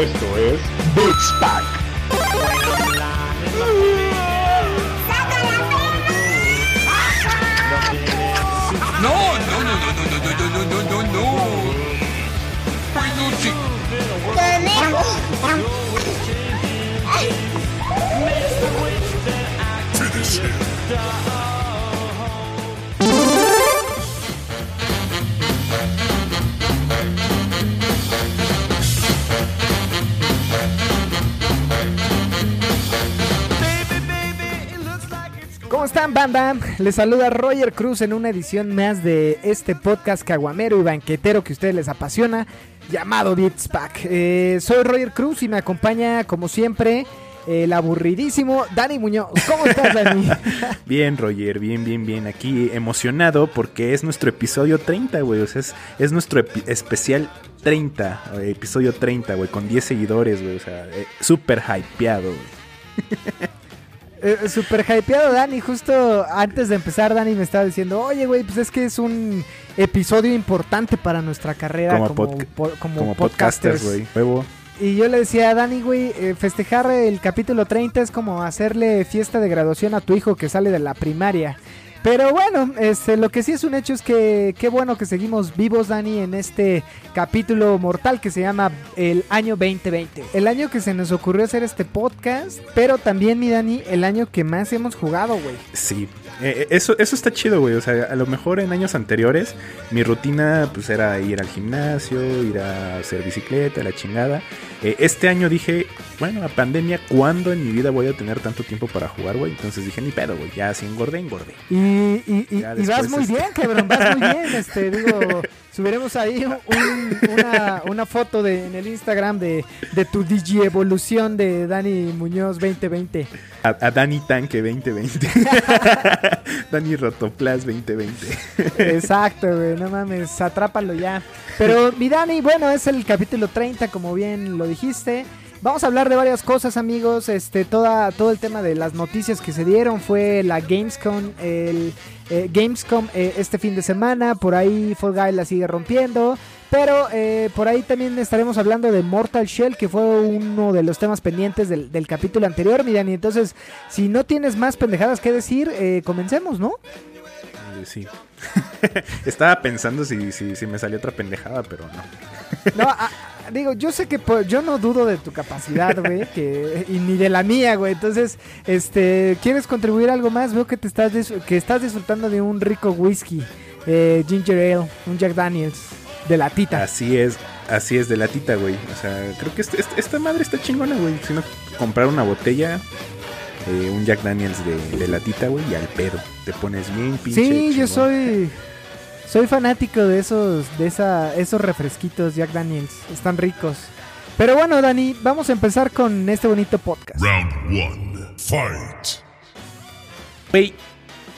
Esto es Beats Pack. No, no, no, no, no, no, no, no, no, no, no, no. Peluche. Finish him. ¿Cómo están, banda? Les saluda Roger Cruz en una edición más de este podcast caguamero y banquetero que a ustedes les apasiona, llamado Beats Pack. Eh, soy Roger Cruz y me acompaña, como siempre, el aburridísimo Dani Muñoz. ¿Cómo estás, Dani? Bien, Roger, bien, bien, bien. Aquí emocionado porque es nuestro episodio 30, güey. O sea, es, es nuestro especial 30, eh, episodio 30, güey, con 10 seguidores, güey. O sea, eh, súper hypeado, güey. Eh, Super hypeado, Dani. Justo antes de empezar, Dani me estaba diciendo, oye, güey, pues es que es un episodio importante para nuestra carrera Como como, podca- po- como Como podcasters. güey. Y yo le decía a Dani, güey, eh, festejar el capítulo 30 es como hacerle fiesta de graduación a tu hijo que sale de la primaria. Pero bueno, este, lo que sí es un hecho es que qué bueno que seguimos vivos, Dani, en este capítulo mortal que se llama el año 2020. El año que se nos ocurrió hacer este podcast, pero también, mi Dani, el año que más hemos jugado, güey. Sí. Eh, eh, eso, eso está chido, güey. O sea, a lo mejor en años anteriores mi rutina pues era ir al gimnasio, ir a hacer bicicleta, la chingada. Eh, este año dije, bueno, la pandemia, ¿cuándo en mi vida voy a tener tanto tiempo para jugar, güey? Entonces dije, ni pedo, güey. Ya si engordé, engordé. Y, y, y- vas muy este- bien, cabrón, vas muy bien. Este, digo, subiremos ahí un- una, una foto de, en el Instagram de, de tu Digi Evolución de Dani Muñoz 2020. A, a Dani Tanque 2020. Dani Rotoplas 2020. Exacto, güey, no mames, atrápalo ya. Pero mi Dani, bueno, es el capítulo 30, como bien lo dijiste. Vamos a hablar de varias cosas, amigos. Este, toda, todo el tema de las noticias que se dieron fue la Gamescom, el eh, Gamescom eh, este fin de semana. Por ahí Fall Guy la sigue rompiendo. Pero eh, por ahí también estaremos hablando de Mortal Shell, que fue uno de los temas pendientes del, del capítulo anterior, mi Dani. Entonces, si no tienes más pendejadas que decir, eh, comencemos, ¿no? Eh, Sí. Estaba pensando si, si, si me salió otra pendejada, pero no. No, a- digo, yo sé que yo no dudo de tu capacidad, güey, que y ni de la mía, güey. Entonces, este, ¿quieres contribuir algo más? Veo que te estás que estás disfrutando de un rico whisky, eh, ginger ale, un Jack Daniels de latita. Así es, así es de latita, güey. O sea, creo que este- este- esta madre está chingona, güey. Si no, comprar una botella, eh, un Jack Daniels de, de latita, güey, y al pedo. Te pones bien pinche. Sí, yo soy soy fanático de esos de esa esos refresquitos Jack Daniels, están ricos. Pero bueno, Dani, vamos a empezar con este bonito podcast. Round one. Fight. Güey,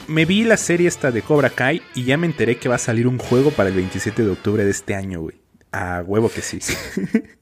me vi la serie esta de Cobra Kai y ya me enteré que va a salir un juego para el 27 de octubre de este año, güey. A huevo que sí.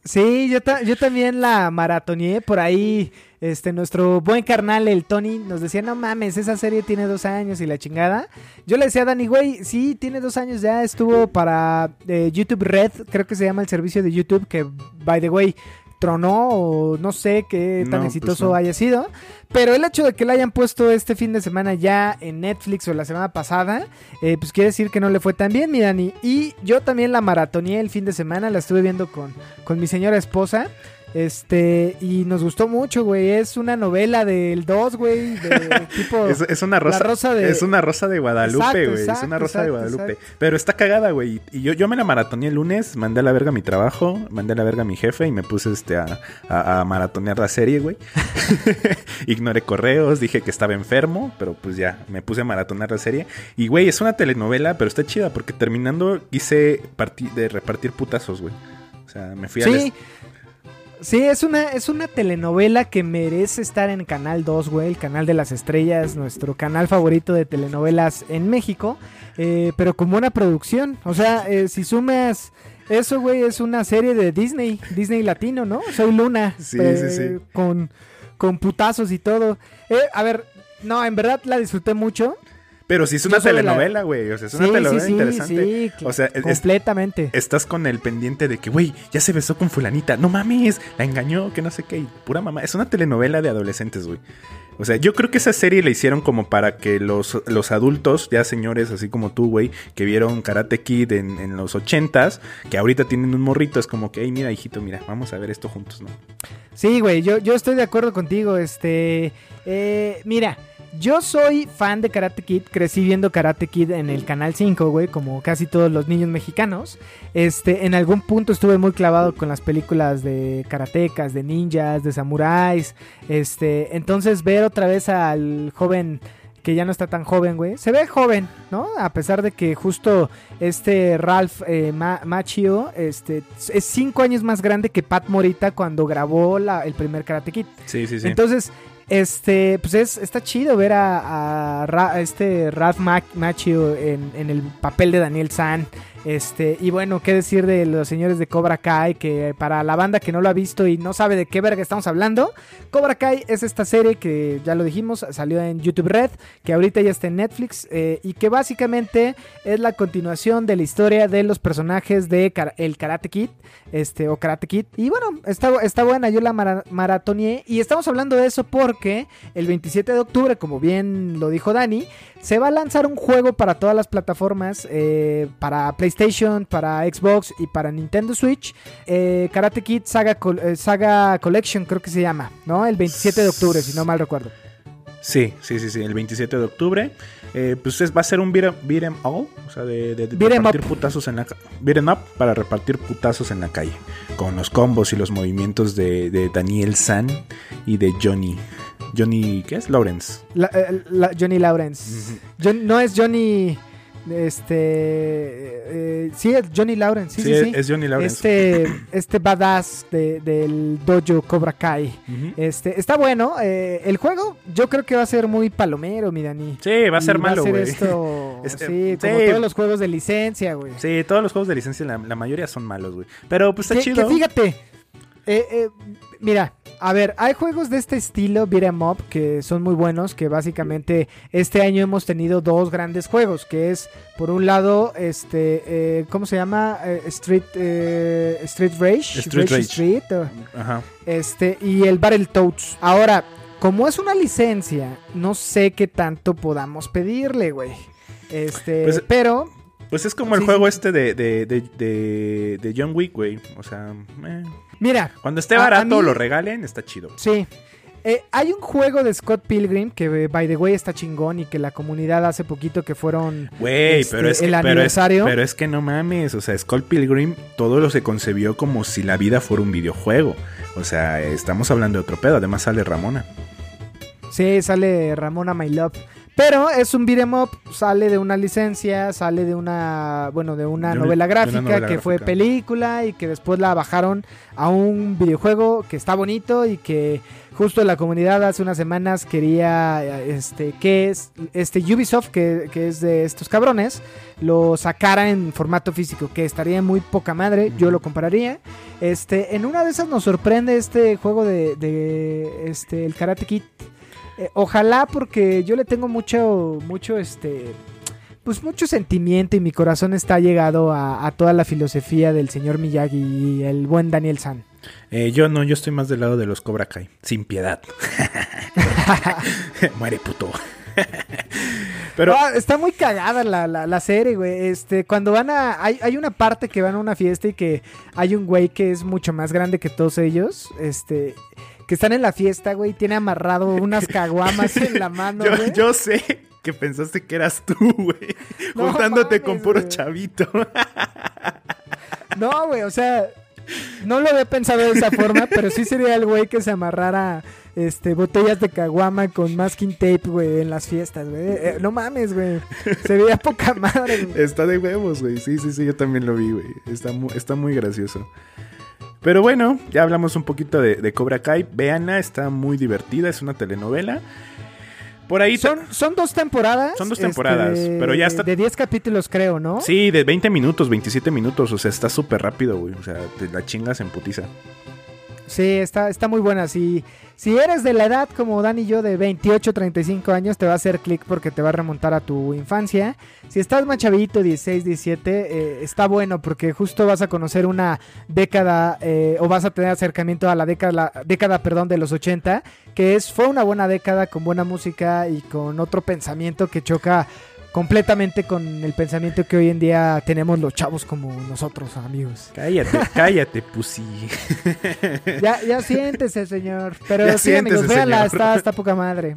Sí, yo, yo también la maratoneé por ahí. Este, nuestro buen carnal, el Tony, nos decía, no mames, esa serie tiene dos años y la chingada. Yo le decía a Dani, güey, sí, tiene dos años ya, estuvo para eh, YouTube Red, creo que se llama el servicio de YouTube, que, by the way, tronó o no sé qué tan No, pues exitoso no. haya sido. Pero el hecho de que la hayan puesto este fin de semana ya en Netflix o la semana pasada, eh, pues quiere decir que no le fue tan bien, mi Dani. Y yo también la maratoneé el fin de semana, la estuve viendo con, con mi señora esposa. Este, y nos gustó mucho, güey. Es una novela del 2, güey. De tipo. Es, es una rosa, La rosa de- es una rosa de Guadalupe, Exacto, güey. Es una rosa de Guadalupe. Pero está cagada, güey. Y yo, yo me la maratoneé el lunes, mandé a la verga mi trabajo, mandé a la verga a mi jefe y me puse este a, a- a maratonear la serie, güey. Ignoré correos, dije que estaba enfermo, pero pues ya, me puse a maratonear la serie. Y güey, es una telenovela, pero está chida porque terminando quise de repartir putazos, güey. O sea, me fui a Sí. Sí, es una, es una telenovela que merece estar en Canal 2, güey, el canal de las estrellas, nuestro canal favorito de telenovelas en México, eh, pero con buena producción. O sea, eh, si sumas eso, güey, es una serie de Disney, Disney latino, ¿no? Soy Luna, Sí, eh, sí, sí. Con, con putazos y todo. Eh, a ver, no, en verdad la disfruté mucho. Pero sí es una la- telenovela, güey. O sea, es una Sí, telenovela sí, sí, interesante. sí, o sea, es- completamente. estás con el pendiente de que, güey, ya se besó con fulanita. No mames, la engañó, que no sé qué. y Pura mamá. Es una telenovela de adolescentes, güey. O sea, yo creo que esa serie la hicieron como para que los, los adultos, ya señores así como tú, güey, que vieron Karate Kid en, en los ochentas, que ahorita tienen un morrito, es como que, hey, mira, hijito, mira, vamos a ver esto juntos, ¿no? Sí, güey, yo, yo estoy de acuerdo contigo. Este, eh, mira, yo soy fan de Karate Kid, crecí viendo Karate Kid en el Canal 5, güey, como casi todos los niños mexicanos. Este, en algún punto estuve muy clavado con las películas de karatecas, de ninjas, de samuráis. Este, entonces ver otra vez al joven que ya no está tan joven, güey. Se ve joven, ¿no? A pesar de que justo este Ralph eh, Ma- Macchio este, es cinco años más grande que Pat Morita cuando grabó la- el primer Karate Kid. Sí, sí, sí. Entonces, este, pues es, está chido ver a, este Ralph Mac- Macchio en, en el papel de Daniel San. Este, y bueno, qué decir de los señores de Cobra Kai, que para la banda que no lo ha visto y no sabe de qué verga estamos hablando, Cobra Kai es esta serie que ya lo dijimos, salió en YouTube Red, que ahorita ya está en Netflix, eh, y que básicamente es la continuación de la historia de los personajes de el Karate Kid, este, o Karate Kid. Y bueno, está, está buena, yo la mara- y estamos hablando de eso porque el 27 de octubre, como bien lo dijo Dani, se va a lanzar un juego para todas las plataformas, eh, para PlayStation, para Xbox y para Nintendo Switch. eh, Karate Kid Saga, Col- eh, Saga Collection creo que se llama, ¿no? El 27 de octubre, si no mal recuerdo. Sí, sí, sí, sí, el 27 de octubre. Eh, pues es- va a ser un beat 'em- beat 'em all, o sea, de, de- de 'em repartir up. putazos en la ca- beat 'em up para repartir putazos en la calle. Con los combos y los movimientos de, de Daniel San y de Johnny. Johnny, ¿qué es? Lawrence. La- la- Johnny Lawrence. John- no es Johnny. Este. eh, sí, es Johnny Lawrence. Sí, Sí, sí, sí. es Johnny Lawrence. Este, este badass de- del dojo Cobra Kai. Este, está bueno. eh, el juego, yo creo que va a ser muy palomero, mi Dani. Sí, va a ser Y malo, Va a ser güey. esto. Es- sí, como todos los juegos de licencia, güey. Sí, todos los juegos de licencia, la, la mayoría son malos, güey. Pero pues está Que, chido. que fíjate, eh, eh, mira, a ver, hay juegos de este estilo, beat 'em up, que son muy buenos, que básicamente este año hemos tenido dos grandes juegos, que es, por un lado, este, eh, ¿cómo se llama? Eh, Street, eh, Street Rage. Street Rage. Street, o- Ajá. este, y el Battletoads. Ahora, como es una licencia, no sé qué tanto podamos pedirle, güey. Este, Pues, pero Pues es como el juego sí. este de, de, de, de, de John Wick, güey. O sea, eh. Mira, cuando esté barato mí- lo regalen, está chido. Sí. Eh, hay un juego de Scott Pilgrim que, eh, by the way, está chingón y que la comunidad hace poquito que fueron. Este, pero es que el pero es- aniversario. pero es que no mames, o sea, Skull Pilgrim todo lo se concebió como si la vida fuera un videojuego. O sea, estamos hablando de otro pedo, además sale Ramona. Sí, sale Ramona My Love. Pero es un beat'em up, sale de una licencia, sale de una, bueno, de una De novela una gráfica novela que fue película y que después la bajaron a un videojuego que está bonito y que justo la comunidad hace unas semanas quería, este, que es, este Ubisoft, que, que es de estos cabrones, lo sacara en formato físico, que estaría muy poca madre, yo lo compraría. Este, en una de esas nos sorprende este juego de, de este, el Karate Kid. Eh, ojalá porque yo le tengo mucho, mucho, este, pues mucho sentimiento y mi corazón está llegado a, a toda la filosofía del señor Miyagi y el buen Daniel San. Eh, yo no, yo estoy más del lado de los Cobra Kai, sin piedad. Muere puto. Pero Ah, está muy cagada la, la, la serie, güey. Este, cuando van a. Hay, hay una parte que van a una fiesta y que hay un güey que es mucho más grande que todos ellos. Este. Que están en la fiesta, güey. Tiene amarrado unas caguamas en la mano, yo, güey. yo sé que pensaste que eras tú, güey. No juntándote mames, con puro güey. chavito. No, güey, o sea, no lo había pensado de esa forma, pero sí sería el güey que se amarrara este botellas de caguama con masking tape, güey, en las fiestas, güey. Eh, no mames, güey. Se veía poca madre, güey. Está de huevos, güey. Sí, sí, sí, yo también lo vi, güey. Está está muy gracioso. Pero bueno, ya hablamos un poquito de, de Cobra Kai. Véanla, está muy divertida, es una telenovela. Por ahí Son, son dos temporadas. Son dos este, temporadas, pero ya está- De 10 capítulos, creo, ¿no? Sí, de 20 minutos, 27 minutos. O sea, está súper rápido, güey. O sea, te la chingas en putiza. Sí, está, está muy buena. Si, si eres de la edad como Dan y yo, de 28, 35 años, te va a hacer clic porque te va a remontar a tu infancia. Si estás más chavito, 16, 17, eh, está bueno porque justo vas a conocer una década eh, o vas a tener acercamiento a la década, la década perdón, de los 80, que es, fue una buena década con buena música y con otro pensamiento que choca completamente con el pensamiento que hoy en día tenemos los chavos como nosotros, amigos. Cállate, cállate, pussy. Ya, ya siéntese, señor. Pero Ya sí, amigos, véanla, está, está poca madre.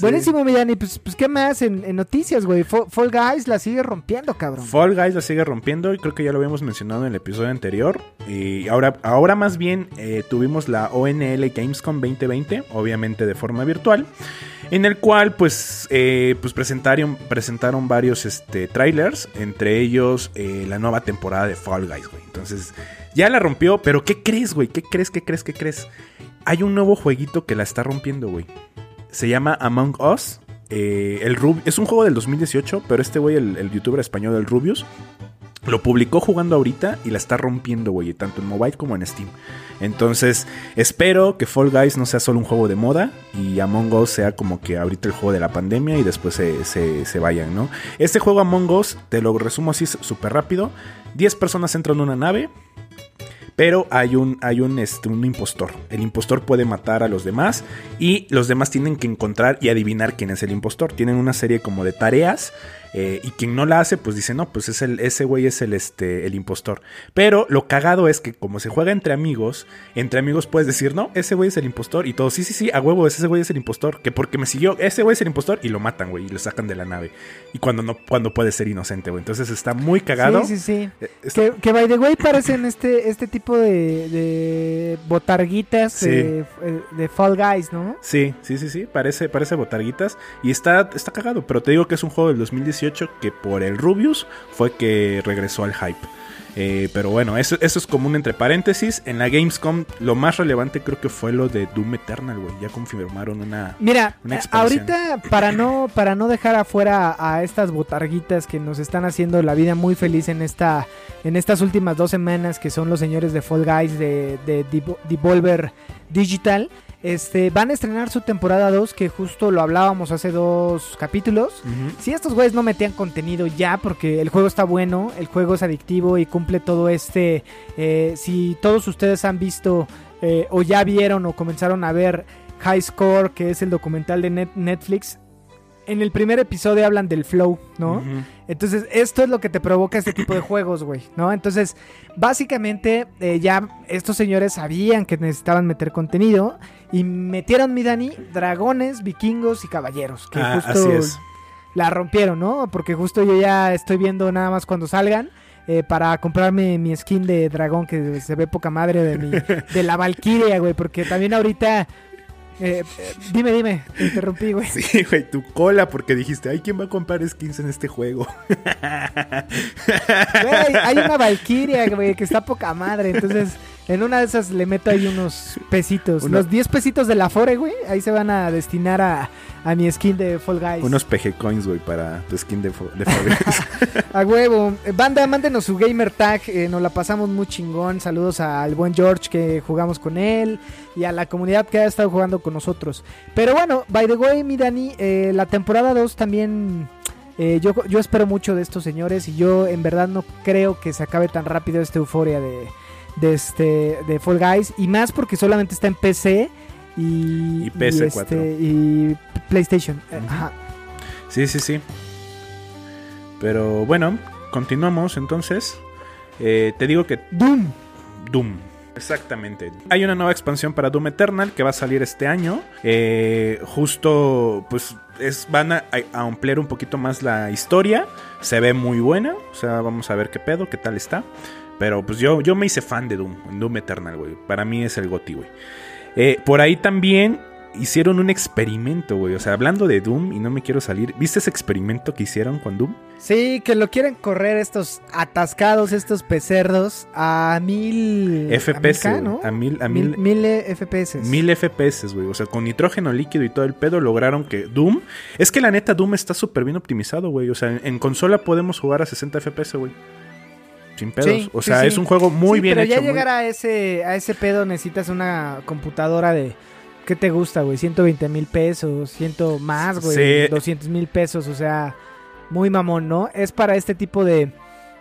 Buenísimo, Millani. Pues, pues, ¿qué más en, en noticias, güey? Fa- Fall Guys la sigue rompiendo, cabrón. Fall Guys la sigue rompiendo y creo que ya lo habíamos mencionado en el episodio anterior. Y ahora, ahora más bien eh, tuvimos la ONL Gamescom 2020, obviamente de forma virtual, en el cual pues, eh, pues presentaron, presentaron varios este, trailers, entre ellos eh, la nueva temporada de Fall Guys, güey. Entonces ya la rompió, pero ¿qué crees, güey? ¿Qué crees, qué crees, qué crees? Hay un nuevo jueguito que la está rompiendo, güey. Se llama Among Us. Eh, el Rub- es un juego del 2018, pero este güey, el, youtuber español, el Rubius, lo publicó jugando ahorita y la está rompiendo, güey, tanto en mobile como en Steam. Entonces, espero que Fall Guys no sea solo un juego de moda y Among Us sea como que ahorita el juego de la pandemia y después se, se- se vayan, ¿no? Este juego Among Us, te lo resumo así súper rápido. 10 personas entran en una nave, pero hay un, hay un, este, un impostor. El impostor puede matar a los demás y los demás tienen que encontrar y adivinar quién es el impostor. Tienen una serie como de tareas eh, y quien no la hace, pues dice, no, pues es el, ese güey es el, este, el impostor. Pero lo cagado es que como se juega entre amigos, entre amigos puedes decir, no, ese güey es el impostor y todos, sí, sí, sí, a huevo, ese güey es el impostor, que porque me siguió, ese güey es el impostor y lo matan, güey, y lo sacan de la nave. Y cuando no, cuando puede ser inocente, güey. Entonces está muy cagado. Sí, sí, sí. Eh, es- Que, que by the way parecen este, este tipo de, de botarguitas Sí. de, de Fall Guys, ¿no? Sí, sí, sí, sí, parece, parece botarguitas y está, está cagado, pero te digo que es un juego del 2018 que por el Rubius fue que regresó al hype. Eh, pero bueno, eso, eso es como un entre paréntesis. En la Gamescom lo más relevante creo que fue lo de Doom Eternal, güey. Ya confirmaron una... Mira, Una eh, ahorita para no para no dejar afuera a estas botarguitas que nos están haciendo la vida muy feliz en esta en estas últimas dos semanas que son los señores de Fall Guys de, de Devo- Devolver Digital, este van a estrenar su temporada 2 que justo lo hablábamos hace dos capítulos. Si estos güeyes no metían contenido ya, porque el juego está bueno, el juego es adictivo y cumple todo este. eh, si todos ustedes han visto eh, o ya vieron o comenzaron a ver High Score, que es el documental de Net- Netflix, en el primer episodio hablan del flow, ¿no? Entonces, esto es lo que te provoca este tipo de juegos, güey, ¿no? Entonces, básicamente, eh, ya estos señores sabían que necesitaban meter contenido y metieron, mi Dani, dragones, vikingos y caballeros. Que Ah, justo así es. la rompieron, ¿no? Porque justo yo ya estoy viendo nada más cuando salgan. eh, para comprarme mi skin de dragón que se ve poca madre de mi de la Valkyria, güey, porque también ahorita eh, eh, dime, dime, te interrumpí, güey. Sí, güey, tu cola porque dijiste, ay, ¿quién va a comprar skins en este juego? Güey, hay una Valkyria, güey, que está poca madre. Entonces, en una de esas le meto ahí unos pesitos. Una- Los 10 pesitos de la Fore, güey. Ahí se van a destinar a, a mi skin de Fall Guys. Unos PG coins, güey, para tu skin de, fo- de Fall Guys. A huevo. Eh, Banda, mándenos su gamer tag. eh, nos la pasamos muy chingón. Saludos al buen George que jugamos con él. Y a la comunidad que ha estado jugando con nosotros. Pero bueno, by the way, mi Dani, eh, la temporada 2 también. eh, yo, yo espero mucho de estos señores. Y yo en verdad no creo que se acabe tan rápido esta euforia de, de, este, de Fall Guys. Y más porque solamente está en PC. Y, Y PS4. este, y PlayStation. Eh, ajá. Sí, sí, sí. Pero bueno, continuamos entonces. Eh, te digo que Doom. Doom. Exactamente. Hay una nueva expansión para Doom Eternal que va a salir este año. Eh, justo, pues, es, van a, a ampliar un poquito más la historia. Se ve muy buena. O sea, vamos a ver qué pedo, qué tal está. Pero pues yo, yo me hice fan de Doom, en Doom Eternal, güey. Para mí es el goti, güey. Eh, por ahí también hicieron un experimento, güey. O sea, hablando de Doom y no me quiero salir. ¿Viste ese experimento que hicieron con Doom? Sí, que lo quieren correr estos atascados, estos pecerdos a mil... FPS, a mil, K, ¿no? a mil, a mil, mil, mil, FPS. Mil FPS, güey. O sea, con nitrógeno líquido y todo el pedo lograron que Doom. Es que la neta, Doom está súper bien optimizado, güey. O sea, en, en consola podemos jugar a 60 FPS, güey. Sin pedos. Sí, o sea, sí. es un juego muy bien pero hecho. ya muy- llegar a ese, a ese pedo necesitas una computadora de... ¿Qué te gusta, güey? 120 mil pesos, ciento más, güey. Sí. 200 mil pesos, o sea, muy mamón, ¿no? Es para este tipo de,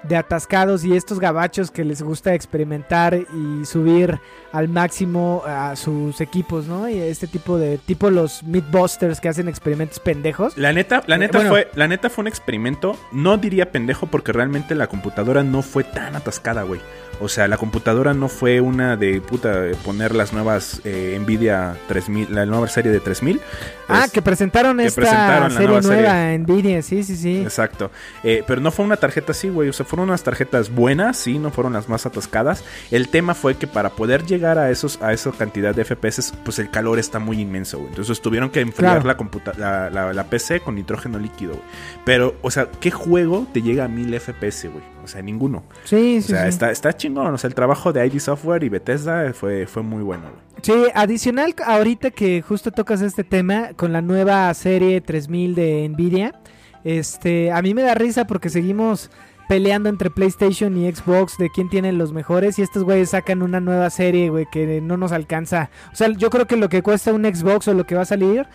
de atascados y estos gabachos que les gusta experimentar y subir al máximo a sus equipos, ¿no? Y este tipo de... Tipo los Mythbusters que hacen experimentos pendejos. La neta, la Eh, neta bueno. fue, la neta fue un experimento. No diría pendejo porque realmente la computadora no fue tan atascada, güey. O sea, la computadora no fue una de puta poner las nuevas eh, Nvidia 3000, la nueva serie de 3000. Ah, Es- que presentaron que esta presentaron serie nueva nueva, serie. Nvidia, sí, sí, sí. Exacto. Eh, pero no fue una tarjeta así, güey. O sea, fueron unas tarjetas buenas, sí, no fueron las más atascadas. El tema fue que para poder llegar a esos, a esa cantidad de FPS, pues el calor está muy inmenso, güey. Entonces tuvieron que enfriar Claro. la, computa la, la- la PC con nitrógeno líquido, güey. Pero, o sea, ¿qué juego te llega a 1000 FPS, güey? O sea, ninguno. Sí, O sí, sea, sí. está, está chingón. O sea, el trabajo de ID Software y Bethesda fue, fue muy bueno. Sí, adicional ahorita que justo tocas este tema con la nueva serie 3000 de Nvidia, este, a mí me da risa porque seguimos peleando entre PlayStation y Xbox de quién tiene los mejores y estos güeyes sacan una nueva serie, güey, que no nos alcanza. O sea, yo creo que lo que cuesta un Xbox o lo que va a salir,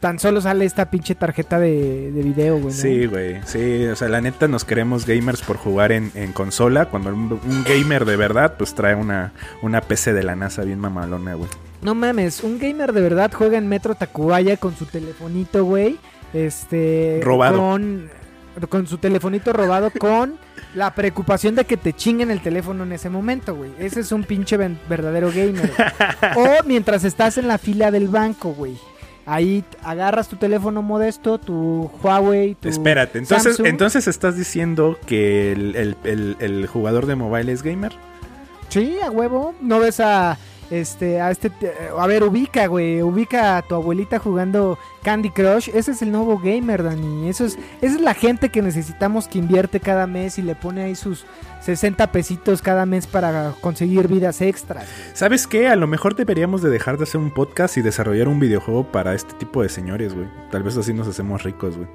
tan solo sale esta pinche tarjeta de, de video, güey. ¿no? Sí, güey. Sí, o sea, la neta nos queremos gamers por jugar en, en consola. Cuando un, un gamer de verdad, pues trae una, una PC de la NASA bien mamalona, güey. No mames, un gamer de verdad juega en Metro Tacubaya con su telefonito, güey. Este. Robado. Con, con su telefonito robado, con la preocupación de que te chinguen el teléfono en ese momento, güey. Ese es un pinche verdadero gamer. güey. o mientras estás en la fila del banco, güey. Ahí agarras tu teléfono modesto, tu Huawei, tu. Espérate, entonces, Samsung. entonces estás diciendo que el, el- el- el jugador de mobile es gamer. Sí, a huevo. No ves a este a este te- a ver, ubica, güey, ubica a tu abuelita jugando Candy Crush. Ese es el nuevo gamer, Dani. Eso es esa es la gente que necesitamos que invierte cada mes y le pone ahí sus 60 pesitos cada mes para conseguir vidas extras. ¿Sabes qué? A lo mejor deberíamos de dejar de hacer un podcast y desarrollar un videojuego para este tipo de señores, güey. Tal vez así nos hacemos ricos, güey.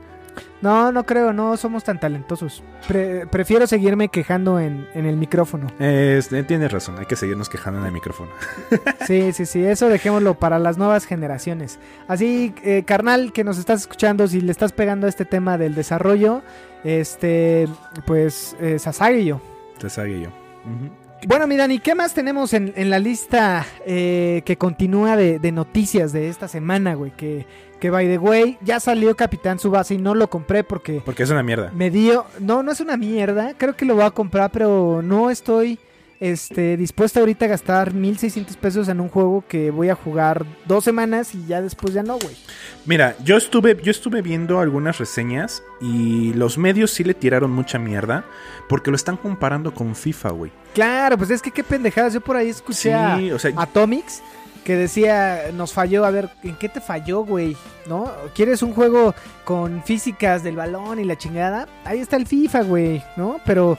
No, no creo, no somos tan talentosos. Pre- prefiero seguirme quejando en, en el micrófono. Eh, es- tienes razón, hay que seguirnos quejando en el micrófono. Sí, sí, sí, eso dejémoslo para las nuevas generaciones. Así, eh, carnal, que nos estás escuchando, si le estás pegando a este tema del desarrollo, este, pues, eh, Sasagi y yo. Sabe yo. Ujú. Bueno, mi Dani, ¿qué más tenemos en, en la lista eh, que continúa de, de noticias de esta semana, güey? Que, que, by the way, ya salió Capitán Subasa y no lo compré porque Porque es una mierda. me dio... No, no es una mierda, creo que lo voy a comprar, pero no estoy este, dispuesto ahorita a gastar 1600 pesos en un juego que voy a jugar dos semanas y ya después ya no, güey. Mira, yo estuve, yo estuve viendo algunas reseñas y los medios sí le tiraron mucha mierda porque lo están comparando con FIFA, güey. Claro, pues es que qué pendejadas. Yo por ahí escuché a Sí, o sea, Atomics que decía, nos falló, a ver, ¿en qué te falló, güey? ¿No? ¿Quieres un juego con físicas del balón y la chingada? Ahí está el FIFA, güey, ¿no? Pero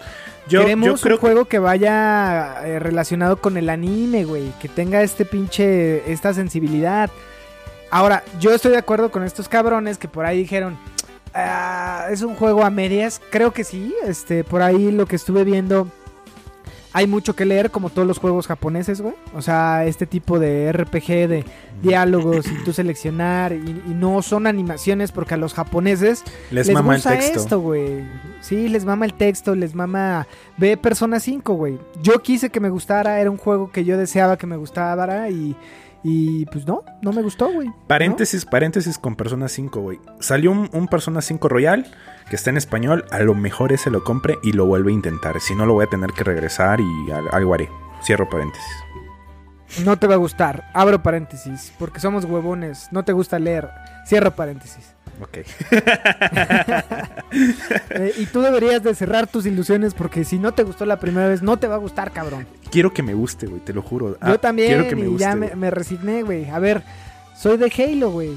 yo, queremos yo creo un juego que vaya eh, relacionado con el anime, güey, que tenga este pinche, esta sensibilidad. Ahora, yo estoy de acuerdo con estos cabrones que por ahí dijeron, "Ah, es un juego a medias. Creo que sí, este, por ahí lo que estuve viendo, hay mucho que leer como todos los juegos japoneses, güey. O sea, este tipo de RPG de diálogos y tú seleccionar y, y no son animaciones porque a los japoneses les, les mama el gusta texto. esto, güey. Sí, les mama el texto, les mama... Ve Persona 5, güey. Yo quise que me gustara, era un juego que yo deseaba que me gustara y... Y pues no, no me gustó, güey. ¿no? Paréntesis, paréntesis con Persona 5, güey. Salió un, un Persona 5 Royal que está en español. A lo mejor ese lo compre y lo vuelve a intentar. Si no, lo voy a tener que regresar y al- algo haré. Cierro paréntesis. No te va a gustar. Abro paréntesis, porque somos huevones. No te gusta leer. Cierro paréntesis. Ok. Eh, y tú deberías de cerrar tus ilusiones porque si no te gustó la primera vez, no te va a gustar, cabrón. Quiero que me guste, güey, te lo juro. Ah, Yo también, Quiero que me y guste. ya me, me resigné, güey. A ver, soy de Halo, güey.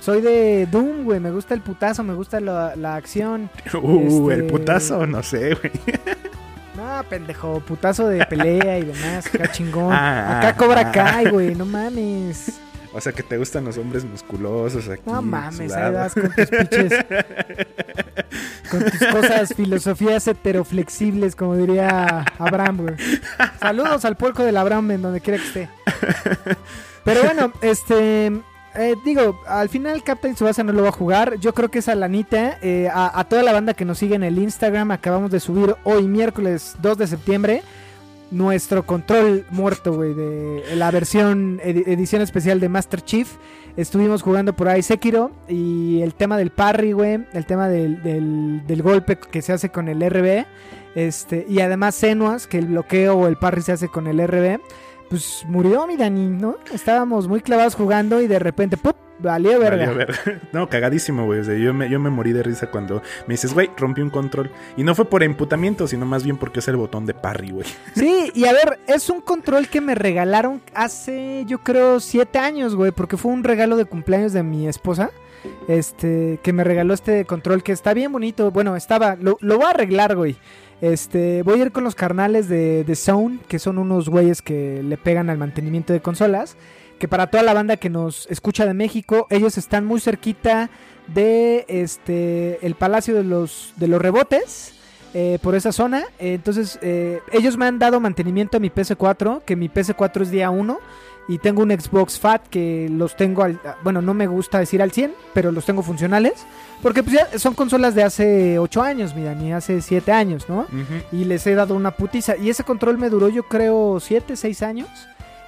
Soy de Doom, güey. Me gusta el putazo, me gusta la, la acción. Uh, este- el putazo, no sé, güey. No, pendejo, putazo de pelea y demás, acá chingón. Ah, acá Cobra ah, Kai, güey, no mames. O sea, que te gustan los hombres musculosos aquí. No mames, ahí vas con tus pinches. con tus cosas, filosofías heteroflexibles, como diría Abraham, güey. Saludos al puerco del Abraham en donde quiera que esté. Pero bueno, este... eh, digo, al final Captain Subasa no lo va a jugar. Yo creo que esa lanita, eh, a, a toda la banda que nos sigue en el Instagram, acabamos de subir hoy miércoles 2 de septiembre nuestro control muerto, güey, de la versión edi- edición especial de Master Chief. Estuvimos jugando por ahí Sekiro y el tema del parry, güey, el tema del, del- del golpe que se hace con el RB, este, y además Senuas, que el bloqueo o el parry se hace con el RB. Pues murió mi Dani, ¿no? Estábamos muy clavados jugando y de repente, ¡pup! Valió verga. Valió verga. No, cagadísimo, güey. O sea, yo, me, yo me morí de risa cuando me dices, güey, rompí un control. Y no fue por emputamiento, sino más bien porque es el botón de parry, güey. Sí, y a ver, es un control que me regalaron hace, yo creo, siete años, güey, porque fue un regalo de cumpleaños de mi esposa. Este, que me regaló este control que está bien bonito. Bueno, estaba, lo, lo voy a arreglar, güey. Este, voy a ir con los carnales de, de Zone, que son unos güeyes que le pegan al mantenimiento de consolas. Que para toda la banda que nos escucha de México, ellos están muy cerquita de este el Palacio de los, Rebotes eh, por esa zona. Entonces, eh, ellos me han dado mantenimiento a mi PS4, que mi PS4 es día 1. Y tengo un Xbox Fat que los tengo al... Bueno, no me gusta decir al 100, pero los tengo funcionales. Porque pues ya son consolas de hace 8 años, mira, ni hace 7 años, ¿no? Y les he dado una putiza. Y ese control me duró yo creo 7, 6 años.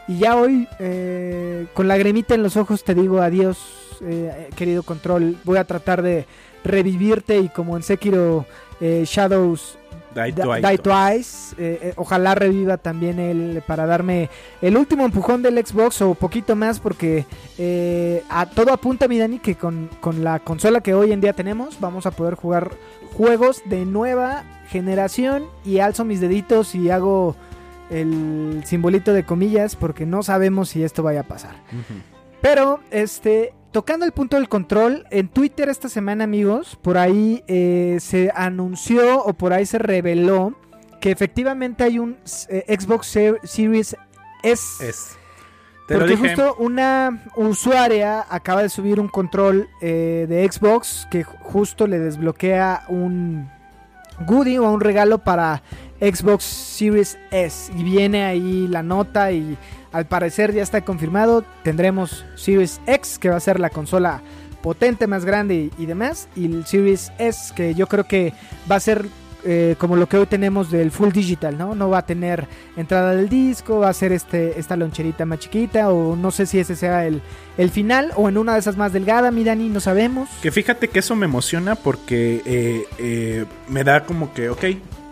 Y ya hoy, eh, con la gremita en los ojos, te digo adiós, eh, querido control. Voy a tratar de revivirte y como en Sekiro eh, Shadows Die twice. Die Twice, eh, eh, ojalá reviva también él para darme el último empujón del Xbox o poquito más porque eh, a todo apunta mi Dani que con, con la consola que hoy en día tenemos vamos a poder jugar juegos de nueva generación y alzo mis deditos y hago el simbolito de comillas porque no sabemos si esto vaya a pasar. Pero, este, tocando el punto del control, en Twitter esta semana, amigos, por ahí eh, se anunció o por ahí se reveló que efectivamente hay un eh, Xbox Ser- Series S. Te Porque justo una usuaria acaba de subir un control eh, de Xbox que justo le desbloquea un goodie o un regalo para Xbox Series S. Y viene ahí la nota y al parecer ya está confirmado. Tendremos Series X que va a ser la consola potente, más grande y, demás. Y el Series S que yo creo que va a ser eh, como lo que hoy tenemos del Full Digital, ¿no? No va a tener entrada del disco, va a ser este, esta loncherita más chiquita o no sé si ese sea el, el final o en una de esas más delgada, mi Dani, no sabemos. Que fíjate que eso me emociona porque eh, eh, me da como que, ok,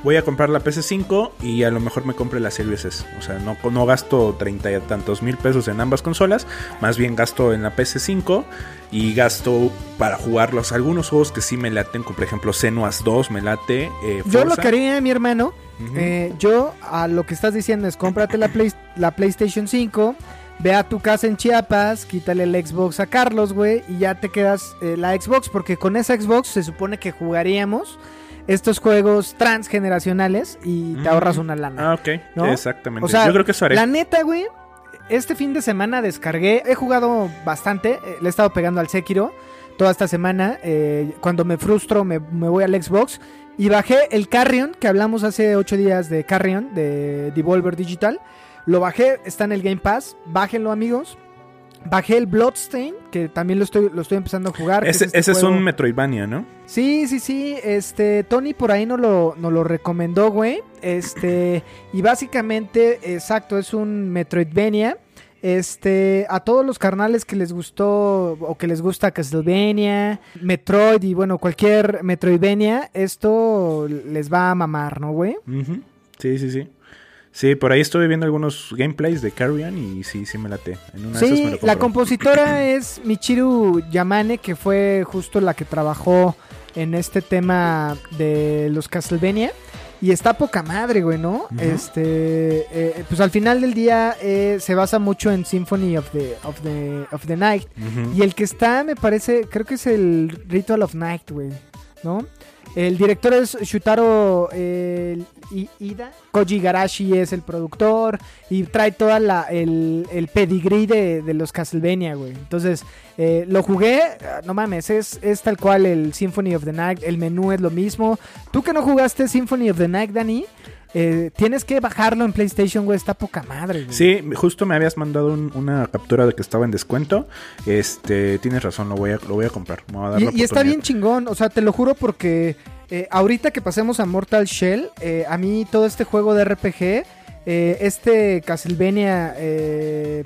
voy a comprar la PS5 y a lo mejor me compre la Series S. O sea, no, no gasto treinta y tantos mil pesos en ambas consolas, más bien gasto en la PS5 y gasto para jugarlos algunos juegos que sí me laten, como por ejemplo Senuas 2 me late. eh, Yo lo que haría, mi hermano, eh, yo a lo que estás diciendo es cómprate la, Play- la PlayStation 5, ve a tu casa en Chiapas, quítale el Xbox a Carlos, güey, y ya te quedas eh, la Xbox, porque con esa Xbox se supone que jugaríamos estos juegos transgeneracionales y te ahorras una lana. Ah, ok, ¿no? exactamente. O sea, Yo creo que eso haré. La neta, güey, este fin de semana descargué, he jugado bastante, eh, le he estado pegando al Sekiro toda esta semana. eh, cuando me frustro, me, me voy al Xbox y bajé el Carrion, que hablamos hace 8 días de Carrion, de Devolver Digital. Lo bajé, está en el Game Pass, bájenlo, amigos. Bajé el Bloodstain, que también lo estoy, lo estoy empezando a jugar. este ese es un Metroidvania, ¿no? Sí, sí, sí. Este, Tony por ahí nos lo, nos lo recomendó, güey. Este, y básicamente, exacto, es un Metroidvania. Este, a todos los carnales que les gustó o que les gusta Castlevania, Metroid y bueno, cualquier Metroidvania, esto les va a mamar, ¿no, güey? Sí, sí, sí. Sí, por ahí estuve viendo algunos gameplays de Carrion y sí, sí me late. En una de esas me Sí, lo la compositora es Michiru Yamane, que fue justo la que trabajó en este tema de los Castlevania. Y está poca madre, güey, ¿no? Este, eh, pues al final del día eh, se basa mucho en Symphony of the, of the, of the Night. Y el que está, me parece, creo que es el Ritual of Night, güey, ¿no? El director es Shutaro Ida. Koji Garashi es el productor. Y trae toda la el, el pedigree de, de los Castlevania, güey. Entonces, eh, lo jugué. ah, No mames, es, es tal cual el Symphony of the Night. El menú es lo mismo. Tú que no jugaste Symphony of the Night, Dani. Eh, tienes que bajarlo en PlayStation, güey. Está poca madre, güey. Sí, justo me habías mandado un- una captura de que estaba en descuento. Este, tienes razón, lo voy a, lo voy a comprar. me voy a dar la Y, está bien chingón, o sea, te lo juro porque eh, ahorita que pasemos a Mortal Shell, eh, a mí todo este juego de RPG, eh, este Castlevania eh,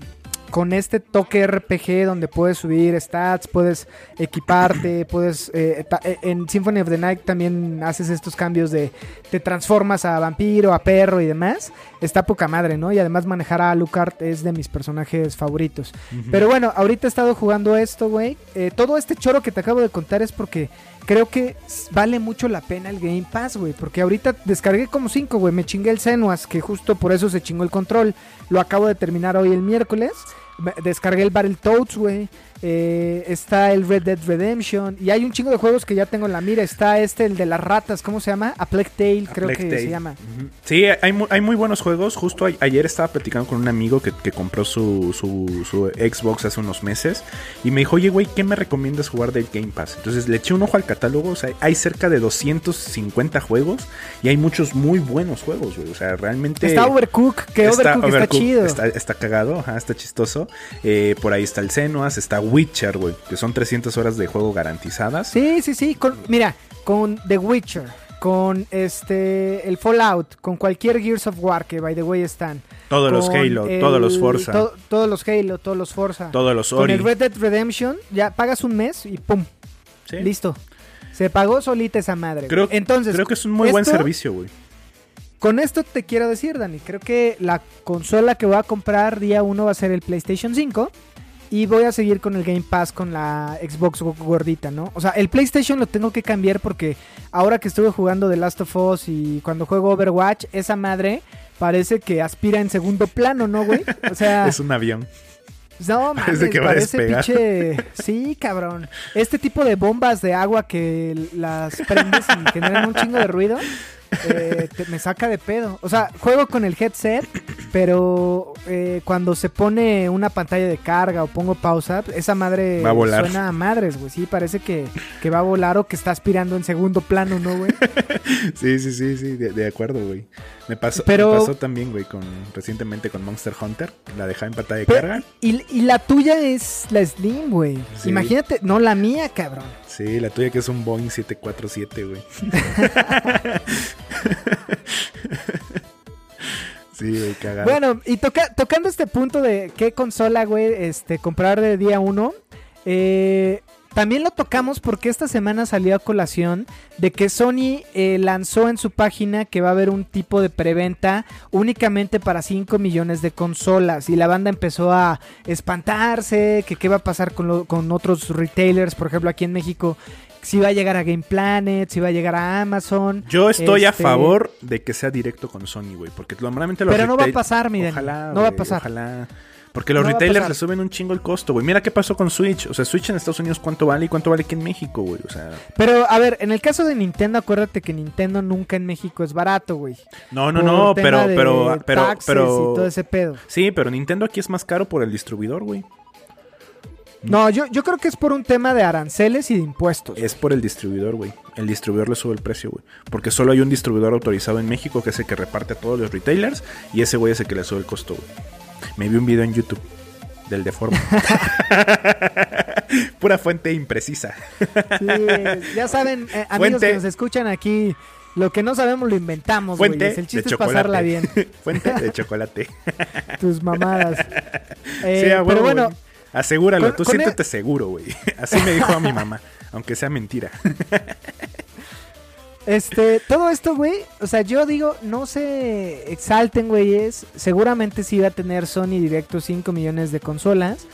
con este toque RPG donde puedes subir stats, puedes equiparte, puedes... eh, eh, en Symphony of the Night también haces estos cambios de... Te transformas a vampiro, a perro y demás. Está poca madre, ¿no? Y además manejar a Alucard es de mis personajes favoritos. Pero bueno, ahorita he estado jugando esto, güey. Eh, todo este choro que te acabo de contar es porque creo que vale mucho la pena el Game Pass, güey. Porque ahorita descargué como 5, güey. Me chingué el Senuas, que justo por eso se chingó el control. Lo acabo de terminar hoy el miércoles. Descargué el Battletoads, güey. Eh, está el Red Dead Redemption. Y hay un chingo de juegos que ya tengo en la mira. Está este, el de las ratas, ¿cómo se llama? A Plague Tale, A creo Plague que Tale. se llama. Sí, hay, mu- hay muy buenos juegos. Justo a- ayer estaba platicando con un amigo que, que compró su, su, su Xbox hace unos meses. Y me dijo, oye, güey, ¿qué me recomiendas jugar del Game Pass? Entonces le eché un ojo al catálogo. O sea, hay cerca de 250 juegos. Y hay muchos muy buenos juegos, güey. O sea, realmente... Está Overcook, que Overcook está chido. Está, está cagado, ajá, está chistoso. Eh, por ahí está el Senuas, está Witcher, güey. Que son 300 horas de juego garantizadas. Sí, sí, sí. Con, mira, con The Witcher, con este el Fallout, con cualquier Gears of War que by the way están. Todos los con Halo, el- todos los Forza, to- todos los Halo, todos los Forza. todos los con Ori. el Red Dead Redemption, ya pagas un mes y pum, Sí. listo. Se pagó solita esa madre. güey. Creo, Entonces, creo que es un muy buen servicio, güey. Con esto te quiero decir, Dani, creo que la consola que voy a comprar día uno va a ser el PlayStation 5 y voy a seguir con el Game Pass con la Xbox go- gordita, ¿no? O sea, el PlayStation lo tengo que cambiar porque ahora que estuve jugando The Last of Us y cuando juego Overwatch, esa madre parece que aspira en segundo plano, ¿no, güey? O sea, Es un avión. no mames, Parece que va a parece despegar. pinche... Sí, cabrón. Este tipo de bombas de agua que las prendes y generan un chingo de ruido, eh, te- me saca de pedo. O sea, juego con el headset, pero eh, cuando se pone una pantalla de carga o pongo pausa, esa madre Va a volar. suena a madres, güey. Sí, parece que, que va a volar o que está aspirando en segundo plano, ¿no, güey? Sí, sí, sí, sí, de, de acuerdo, güey. Me pasó, Pero- me pasó también, güey, con recientemente con Monster Hunter. La dejaba en pantalla de Pero- carga. y, y la tuya es la Slim, güey. Sí. Imagínate, no la mía, cabrón. Sí, la tuya que es un Boeing 747, güey. sí, güey, cagado. Bueno, y toca- tocando este punto de qué consola, güey, este, comprar de día uno, eh, también lo tocamos porque esta semana salió a colación de que Sony eh, lanzó en su página que va a haber un tipo de preventa únicamente para 5 millones de consolas y la banda empezó a espantarse, que qué va a pasar con, con otros retailers, por ejemplo aquí en México, si va a llegar a Game Planet, si va a llegar a Amazon. Yo estoy a este- favor de que sea directo con Sony, güey. Porque normalmente los Pero no va a pasar, mi Dani, Ojalá, no va a pasar. Ojalá. Porque los No retailers le suben un chingo el costo, güey. Mira qué pasó con Switch. O sea, Switch en Estados Unidos, ¿cuánto vale y cuánto vale aquí en México, güey? O sea, Pero, a ver, en el caso de Nintendo, acuérdate que Nintendo nunca en México es barato, güey. no, no, no, pero, pero, pero, pero. y todo ese pedo. Sí, pero Nintendo aquí es más caro por el distribuidor, güey. No, yo, yo creo que es por un tema de aranceles y de impuestos. Es por el distribuidor, güey. El distribuidor le sube el precio, güey. Porque solo hay un distribuidor autorizado en México que es el que reparte a todos los retailers y ese güey es el que le sube el costo, güey. Me vi un video en YouTube del de forma. Pura fuente imprecisa. Sí, ya saben, eh, amigos Fuente. que nos escuchan aquí, lo que no sabemos lo inventamos, güey. El de chiste es chocolate. pasarla bien, fuente de chocolate. tus mamadas. Eh, Sí, a huevo, pero bueno. Asegúralo, con- tú con siéntete seguro, güey. Así me dijo a mi mamá, aunque sea mentira. Este, todo esto, güey, o sea, yo digo, no se exalten, güeyes. Seguramente sí va a tener Sony directo 5 millones de consolas.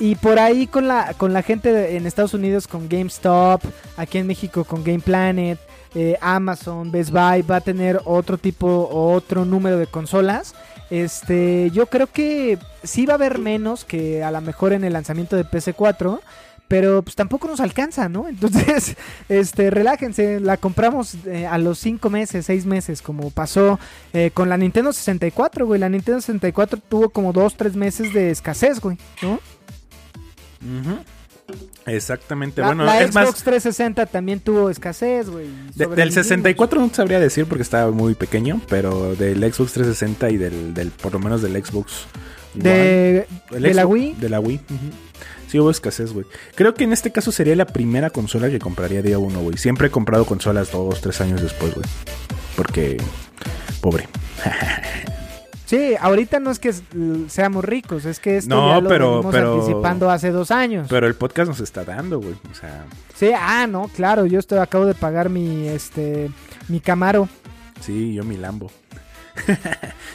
Y por ahí con la, con la gente de- en Estados Unidos con GameStop, aquí en México con Game Planet, eh, Amazon, Best Buy, va a tener otro tipo otro número de consolas. Este, yo creo que sí va a haber menos que a lo mejor en el lanzamiento de PC4. pero pues tampoco nos alcanza, ¿no? Entonces, este, relájense, la compramos eh, a los 5 meses, 6 meses, como pasó eh, con la Nintendo 64, güey. La Nintendo 64 tuvo como 2, 3 meses de escasez, güey, ¿no? Exactamente. La, bueno, la es Xbox más, 360 también tuvo escasez, güey. de- del 64 no sabría decir porque estaba muy pequeño, pero del Xbox 360 y del, del por lo menos del Xbox One, De, la Wii. De la Wii. Sí hubo escasez, güey. Creo que en este caso sería la primera consola que compraría día uno, güey. Siempre he comprado consolas dos, tres años después, güey. Porque... Pobre. Sí, ahorita no es que seamos ricos, es que esto No, ya lo pero- anticipando hace dos años. Pero el podcast nos está dando, güey. O sea, Sí, ah, no, claro, yo estoy, acabo de pagar mi, este, mi Camaro. sí, yo mi Lambo.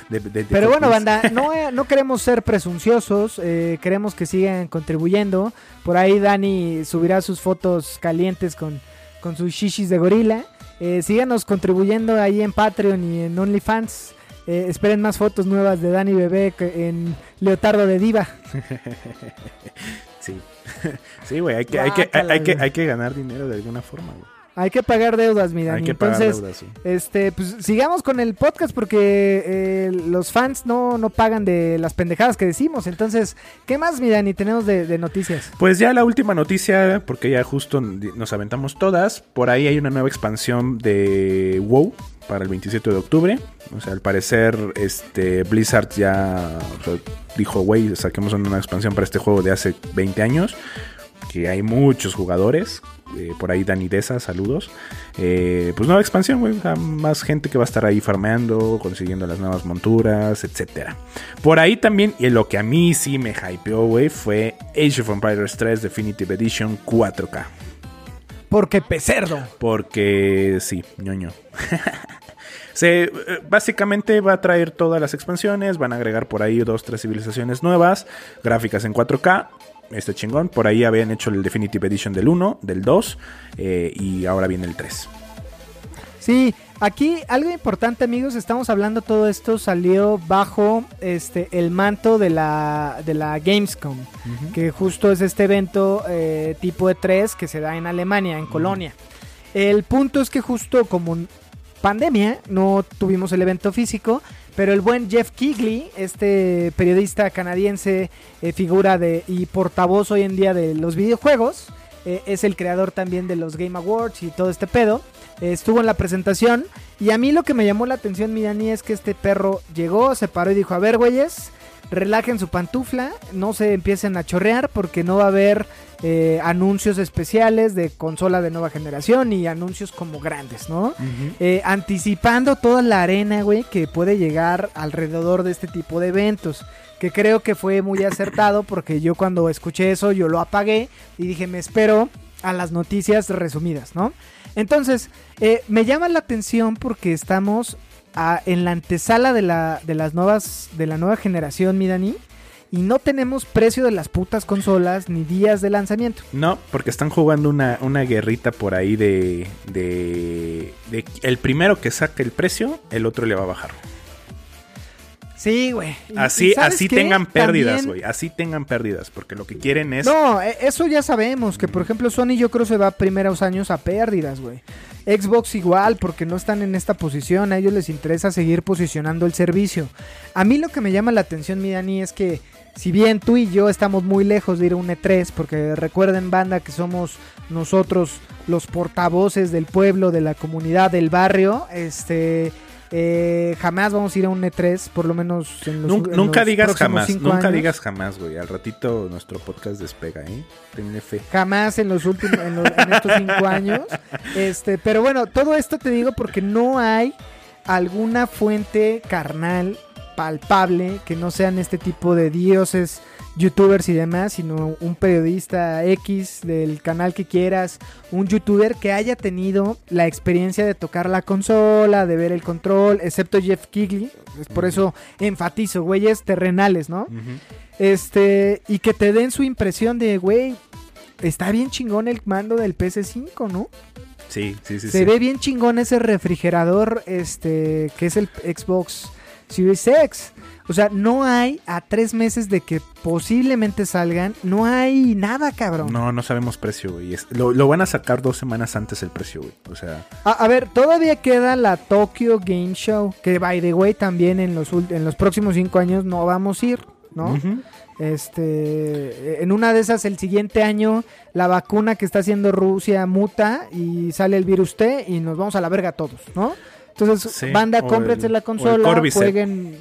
De- de- de Pero bueno, banda, no, eh, no queremos ser presunciosos, eh, queremos que sigan contribuyendo. Por ahí Dani subirá sus fotos calientes con, con sus shishis de gorila. Eh, síganos contribuyendo ahí en Patreon y en OnlyFans. Eh, esperen más fotos nuevas de Dani Bebé en Leotardo de Diva. Sí. sí, güey. Hay que, hay, que, hay, que, hay que ganar dinero de alguna forma, güey. Hay que pagar deudas, mi Dani. Hay que pagar Entonces, deudas, sí. Este, pues sigamos con el podcast porque eh, los fans no, no pagan de las pendejadas que decimos. Entonces, ¿qué más, mi Dani, tenemos de, de noticias? Pues ya la última noticia, porque ya justo nos aventamos todas. Por ahí hay una nueva expansión de WoW para el 27 de octubre. O sea, al parecer, este Blizzard ya o sea, dijo, güey, saquemos una expansión para este juego de hace 20 años. Que hay muchos jugadores. eh, por ahí Dani Deza, saludos. Eh, pues nueva expansión, güey. o sea, más gente que va a estar ahí farmeando, consiguiendo las nuevas monturas, etcétera. Por ahí también, y lo que a mí sí me hypeó, güey, fue Age of Empires 3 Definitive Edition 4K. Porque pecerdo. Porque sí, ñoño. Se, eh, básicamente va a traer todas las expansiones, van a agregar por ahí dos, tres civilizaciones nuevas, gráficas en 4K. Este chingón, por ahí habían hecho el Definitive Edition del 1, del 2 eh, y ahora viene el 3. Sí, aquí algo importante, amigos, estamos hablando todo esto salió bajo este el manto de la de la Gamescom, que justo es este evento eh, tipo E3 que se da en Alemania, en Colonia. El punto es que justo como pandemia no tuvimos el evento físico, pero el buen Jeff Kigley, este periodista canadiense, eh, figura de y portavoz hoy en día de los videojuegos, eh, es el creador también de los Game Awards y todo este pedo. Eh, estuvo en la presentación y a mí lo que me llamó la atención, mi Dani, es que este perro llegó, se paró y dijo, a ver, güeyes, relajen su pantufla, no se empiecen a chorrear porque no va a haber eh, anuncios especiales de consola de nueva generación y anuncios como grandes, ¿no? Eh, anticipando toda la arena, güey, que puede llegar alrededor de este tipo de eventos. Que creo que fue muy acertado porque yo cuando escuché eso yo lo apagué y dije me espero a las noticias resumidas, ¿no? Entonces, eh, me llama la atención porque estamos a- en la antesala de, la, de las nuevas, de la nueva generación, mi Dani, y no tenemos precio de las putas consolas ni días de lanzamiento. No, porque están jugando una, una guerrita por ahí de, de, de El primero que saque el precio, el otro le va a bajar. Sí, güey. Así, y ¿sabes así qué? tengan pérdidas, También- güey. Así tengan pérdidas. Porque lo que quieren es. No, e- eso ya sabemos, que por ejemplo Sony yo creo se va primeros años a pérdidas, güey. Xbox igual, porque no están en esta posición, a ellos les interesa seguir posicionando el servicio. A mí lo que me llama la atención, mi Dani, es que si bien tú y yo estamos muy lejos de ir a un E3, porque recuerden banda que somos nosotros los portavoces del pueblo, de la comunidad, del barrio, este... eh, jamás vamos a ir a un E3, por lo menos en los, Nun- en nunca los digas jamás. Nunca años. digas jamás, güey. Al ratito nuestro podcast despega, ¿eh? Tenle fe. jamás en los últimos en, los- en estos cinco años este pero bueno todo esto te digo porque no hay alguna fuente carnal palpable que no sean este tipo de dioses youtubers y demás sino un periodista X del canal que quieras un youtuber que haya tenido la experiencia de tocar la consola de ver el control excepto Jeff Kigley es por eso enfatizo güeyes terrenales no este, y que te den su impresión de, güey, está bien chingón el mando del PS5, ¿no? Sí, sí, sí. Se sí. ve bien chingón ese refrigerador, este, que es el Xbox Series X. O sea, no hay a tres meses de que posiblemente salgan, no hay nada, cabrón. No, no sabemos precio, güey. Es- Lo, lo van a sacar dos semanas antes el precio, güey. O sea, A, a ver, todavía queda la Tokyo Game Show, que by the way también en los, ul- en los próximos cinco años no vamos a ir, ¿no? Este, en una de esas el siguiente año la vacuna que está haciendo Rusia muta y sale el virus T y nos vamos a la verga todos, ¿no? Entonces, Sí, banda, cómprense la consola, jueguen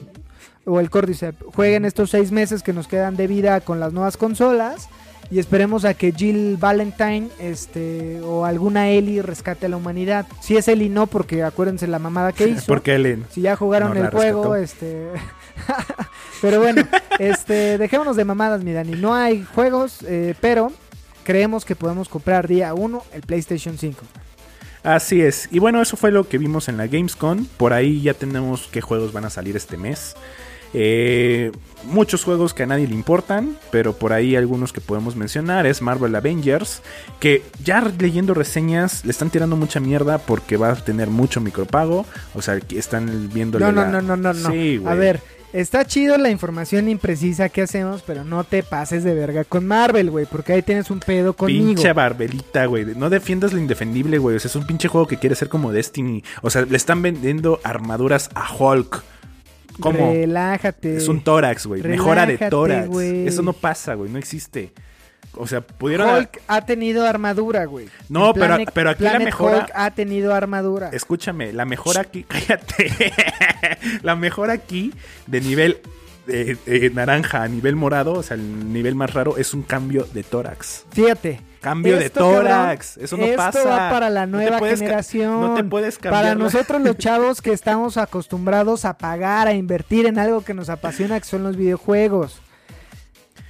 o el Cordyceps, jueguen estos seis meses que nos quedan de vida con las nuevas consolas y esperemos a que Jill Valentine, este, o alguna Ellie rescate a la humanidad. Si es Ellie no, porque acuérdense la mamada que hizo. Porque Ellen. Si ya jugaron No el juego, rescató. este. pero bueno, este, dejémonos de mamadas, mi Dani. No hay juegos, eh, pero creemos que podemos comprar día 1 el PlayStation 5. Así es. Y bueno, eso fue lo que vimos en la Gamescom. Por ahí ya tenemos qué juegos van a salir este mes. Eh, muchos juegos que a nadie le importan, pero por ahí algunos que podemos mencionar es Marvel Avengers, que ya leyendo reseñas le están tirando mucha mierda porque va a tener mucho micropago, o sea, que están viendo No, no, no, no, no, no. Sí, a ver, está chido la información imprecisa que hacemos, pero no te pases de verga con Marvel, güey, porque ahí tienes un pedo conmigo. Pinche barbelita, güey. No defiendas lo indefendible, güey. O sea, es un pinche juego que quiere ser como Destiny. O sea, le están vendiendo armaduras a Hulk. ¿Cómo? Relájate. Es un tórax, güey. Mejora de tórax. Eso no pasa, güey. No existe. O sea, pudieron. Hulk ha tenido armadura, güey. No, pero- pero aquí la mejora- Hulk ha tenido armadura. Escúchame, la mejora aquí. Cállate. la mejora aquí de nivel eh, eh, naranja a nivel morado, o sea, el nivel más raro, es un cambio de tórax. Fíjate. Cambio de tórax. cabrón, Eso no esto pasa. va para la No nueva puedes generación. no te puedes cambiar. Para nosotros los chavos que estamos acostumbrados a pagar, a invertir en algo que nos apasiona, que son los videojuegos.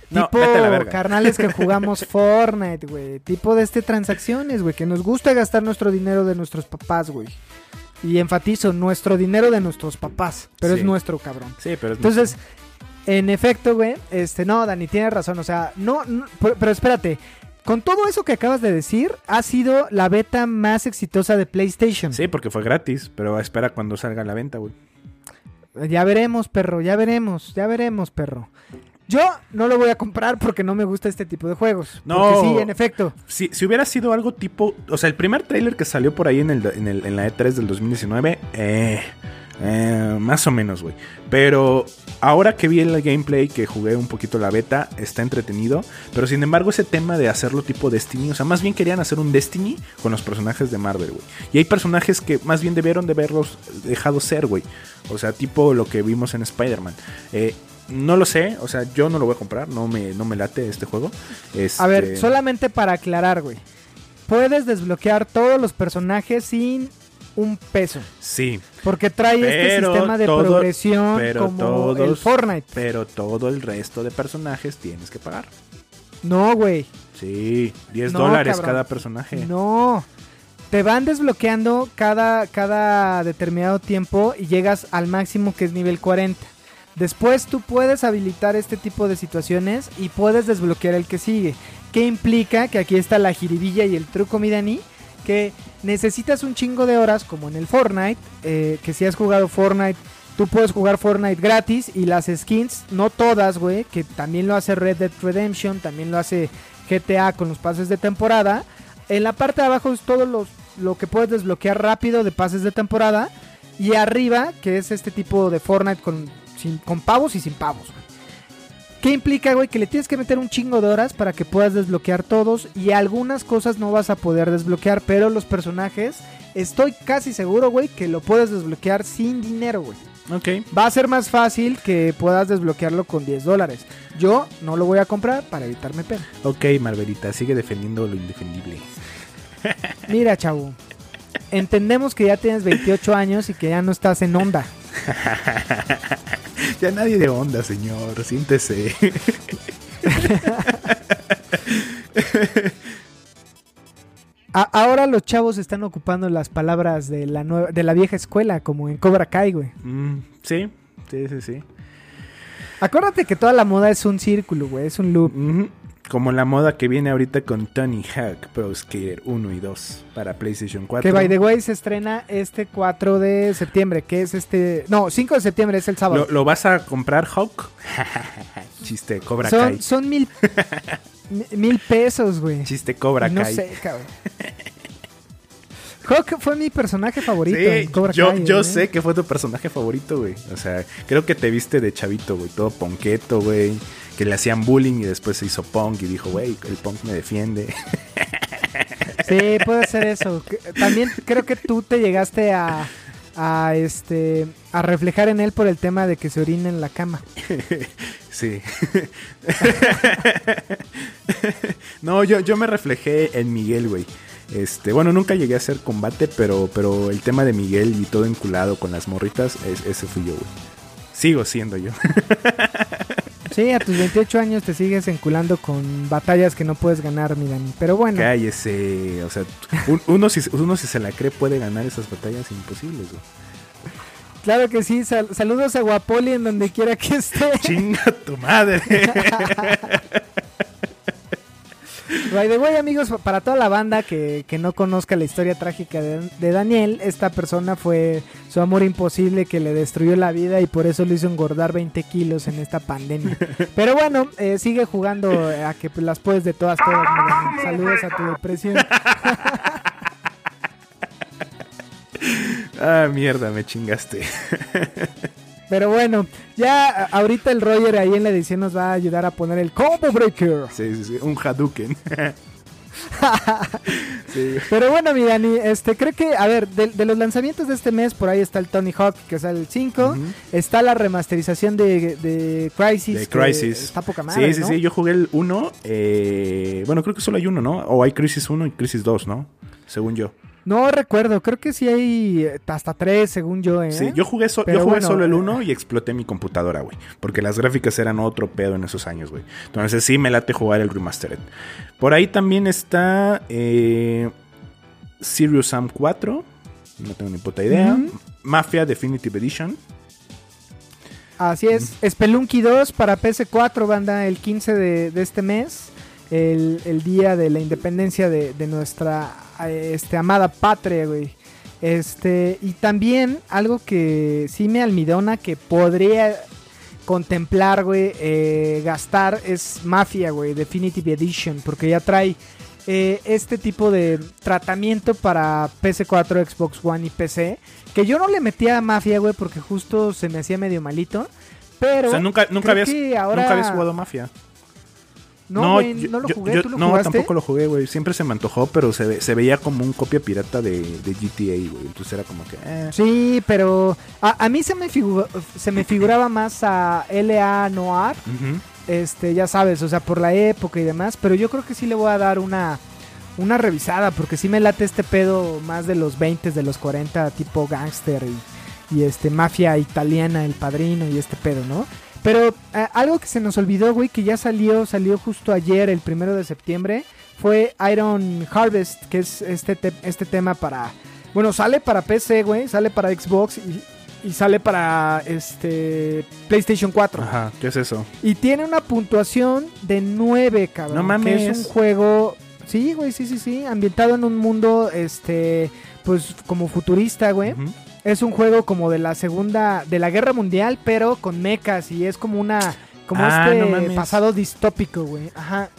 No, tipo vete a la verga. carnales que jugamos Fortnite, güey. Tipo de este transacciones, güey. Que nos gusta gastar nuestro dinero de nuestros papás, güey. Y enfatizo, nuestro dinero de nuestros papás. Pero Sí. es nuestro, cabrón. Sí, pero es Entonces, en efecto, güey, este, no, Dani, tienes razón, o sea, no, no, pero, pero espérate, con todo eso que acabas de decir, ha sido la beta más exitosa de PlayStation. Sí, porque fue gratis, pero espera cuando salga a la venta, güey. Ya veremos, perro, ya veremos, ya veremos, perro. Yo no lo voy a comprar porque no me gusta este tipo de juegos. No. Porque sí, en efecto. Si, si hubiera sido algo tipo. O sea, el primer tráiler que salió por ahí en, el, en, el- en la E3 del 2019. Eh, eh, más o menos, güey. Pero ahora que vi el gameplay, que jugué un poquito la beta, está entretenido. Pero sin embargo, ese tema de hacerlo tipo Destiny. O sea, más bien querían hacer un Destiny con los personajes de Marvel, güey. Y hay personajes que más bien debieron de haberlos dejado ser, güey. O sea, tipo lo que vimos en Spider-Man. Eh, no lo sé, o sea, yo no lo voy a comprar, no me, no me late este juego. A ver, Este- solamente para aclarar, güey. Puedes desbloquear todos los personajes sin un peso. Sí, Porque trae este sistema de todo- progresión pero como todos- el Fortnite. pero todo el resto de personajes tienes que pagar. No, güey. Sí, 10 No, dólares cabrón. cada personaje. No. Te van desbloqueando cada, cada determinado tiempo y llegas al máximo que es nivel 40. Después tú puedes habilitar este tipo de situaciones y puedes desbloquear el que sigue. ¿Qué implica? Que aquí está la jiribilla y el truco, mi Dani. Que necesitas un chingo de horas, como en el Fortnite. eh, que si has jugado Fortnite, tú puedes jugar Fortnite gratis. Y las skins, no todas, güey. Que también lo hace Red Dead Redemption, también lo hace GTA con los pases de temporada. En la parte de abajo es todo lo que puedes desbloquear rápido de pases de temporada. Y arriba, que es este tipo de Fortnite con, sin- con pavos y sin pavos. güey. ¿Qué implica, güey? Que le tienes que meter un chingo de horas para que puedas desbloquear todos. Y algunas cosas no vas a poder desbloquear. Pero los personajes, estoy casi seguro, güey, que lo puedes desbloquear sin dinero, güey. Ok. Va a ser más fácil que puedas desbloquearlo con 10 dólares. Yo no lo voy a comprar para evitarme pena. Ok, Marvelita, sigue defendiendo lo indefendible. Mira, chavo. Entendemos que ya tienes 28 años y que ya no estás en onda. Ya nadie de onda, señor, siéntese. Ahora los chavos están ocupando las palabras de la, nueva- de la vieja escuela, como en Cobra Kai, güey. Mm, sí, sí, sí, sí. Acuérdate que toda la moda es un círculo, güey, es un loop. Ujú. Como la moda que viene ahorita con Tony Hawk Pro Skater 1 y 2 para PlayStation 4. Que by the way se estrena este 4 de septiembre, que es este... No, 5 de septiembre es el sábado. ¿Lo, lo vas a comprar, Hawk? Chiste, Cobra son, Kai. son mil, mi- mil pesos, güey. Chiste, Cobra No Kai. sé, cabrón. Hawk fue mi personaje favorito en Sí, Cobra yo, Kai, yo güey. sé que fue tu personaje favorito, güey. O sea, creo que te viste de chavito, güey. Todo ponqueto, güey. Que le hacían bullying y después se hizo punk y dijo, güey, el punk me defiende. Sí, puede ser eso. También creo que tú te llegaste a, a este a reflejar en él por el tema de que se orina en la cama. Sí. no, yo, yo me reflejé en Miguel, güey. Este, bueno, nunca llegué a hacer combate, pero, pero el tema de Miguel y todo enculado con las morritas, es- ese fui yo, güey. Sigo siendo yo. Sí, a tus 28 años te sigues enculando con batallas que no puedes ganar, mi Dani. Pero bueno, Cállese. O sea, un- uno, si, uno si se la cree puede ganar esas batallas imposibles, güey. claro que sí. sal- saludos a Guapoli en donde quiera que esté. Chinga tu madre. By the way, amigos, para toda la banda que, que no conozca la historia trágica de, Daniel, esta persona fue su amor imposible que le destruyó la vida y por eso lo hizo engordar 20 kilos en esta pandemia. Pero bueno, eh, sigue jugando a que las puedes de todas, todas. Saludos a tu depresión. ah, mierda, me chingaste. Pero bueno, ya ahorita el Roger ahí en la edición nos va a ayudar a poner el Combo Breaker. Sí, sí, sí, un Hadouken. sí. Pero bueno, mi Dani, este, creo que, a ver, de, de los lanzamientos de este mes, por ahí está el Tony Hawk, que sale el 5. Ujú. Está la remasterización de, de Crisis. De Crisis. Está poca madre, sí, sí, ¿no? sí. Yo jugué el 1. bueno, creo que solo hay uno, ¿no? O hay Crisis 1 y Crisis 2, ¿no? Según yo. No recuerdo, creo que sí hay eh, hasta tres, según yo, ¿eh? Sí, yo jugué, so- yo jugué bueno, solo el eh. 1 y exploté mi computadora, güey. Porque las gráficas eran otro pedo en esos años, güey. Entonces sí me late jugar el Remastered. Por ahí también está eh, Serious Sam 4. No tengo ni puta idea. Mafia Definitive Edition. Así es. Spelunky 2 para PS4, banda, el 15 de, de este mes. El, el día de la independencia de, de nuestra eh, este, amada patria, güey. Este, y también algo que sí me almidona que podría contemplar, güey, eh, gastar es Mafia, güey, Definitive Edition, porque ya trae eh, este tipo de tratamiento para PS4, Xbox One y PC, que yo no le metía a Mafia, güey, porque justo se me hacía medio malito, pero o sea, nunca, nunca, habías, ahora- nunca habías jugado Mafia. No, güey, yo- no lo jugué, yo- ¿tú lo no, jugaste? tampoco lo jugué, güey. Siempre se me antojó, pero se, ve- se veía como un copia pirata de, de GTA, güey. Entonces era como que... eh. Sí, pero a, a mí se me, figu- se me figuraba más a LA Noir, Ujú. este, ya sabes, o sea, por la época y demás, pero yo creo que sí le voy a dar una, una revisada, porque sí me late este pedo más de los 20, de los 40, tipo gangster y, y este, mafia italiana, el padrino y este pedo, ¿no? Pero eh, algo que se nos olvidó, güey, que ya salió, salió justo ayer, el primero de septiembre, fue Iron Harvest, que es este, te- este tema para... Bueno, sale para PC, güey, sale para Xbox y, y sale para este PlayStation 4. Ajá, ¿qué es eso? Y tiene una puntuación de 9, cabrón. No Que mames. es un juego. Sí, güey, sí, sí, sí. Ambientado en un mundo, este. Pues como futurista, güey. Es un juego como de la segunda. De la guerra mundial, pero con mechas. Y es como una. Como Ah, este no pasado distópico, güey. Ajá.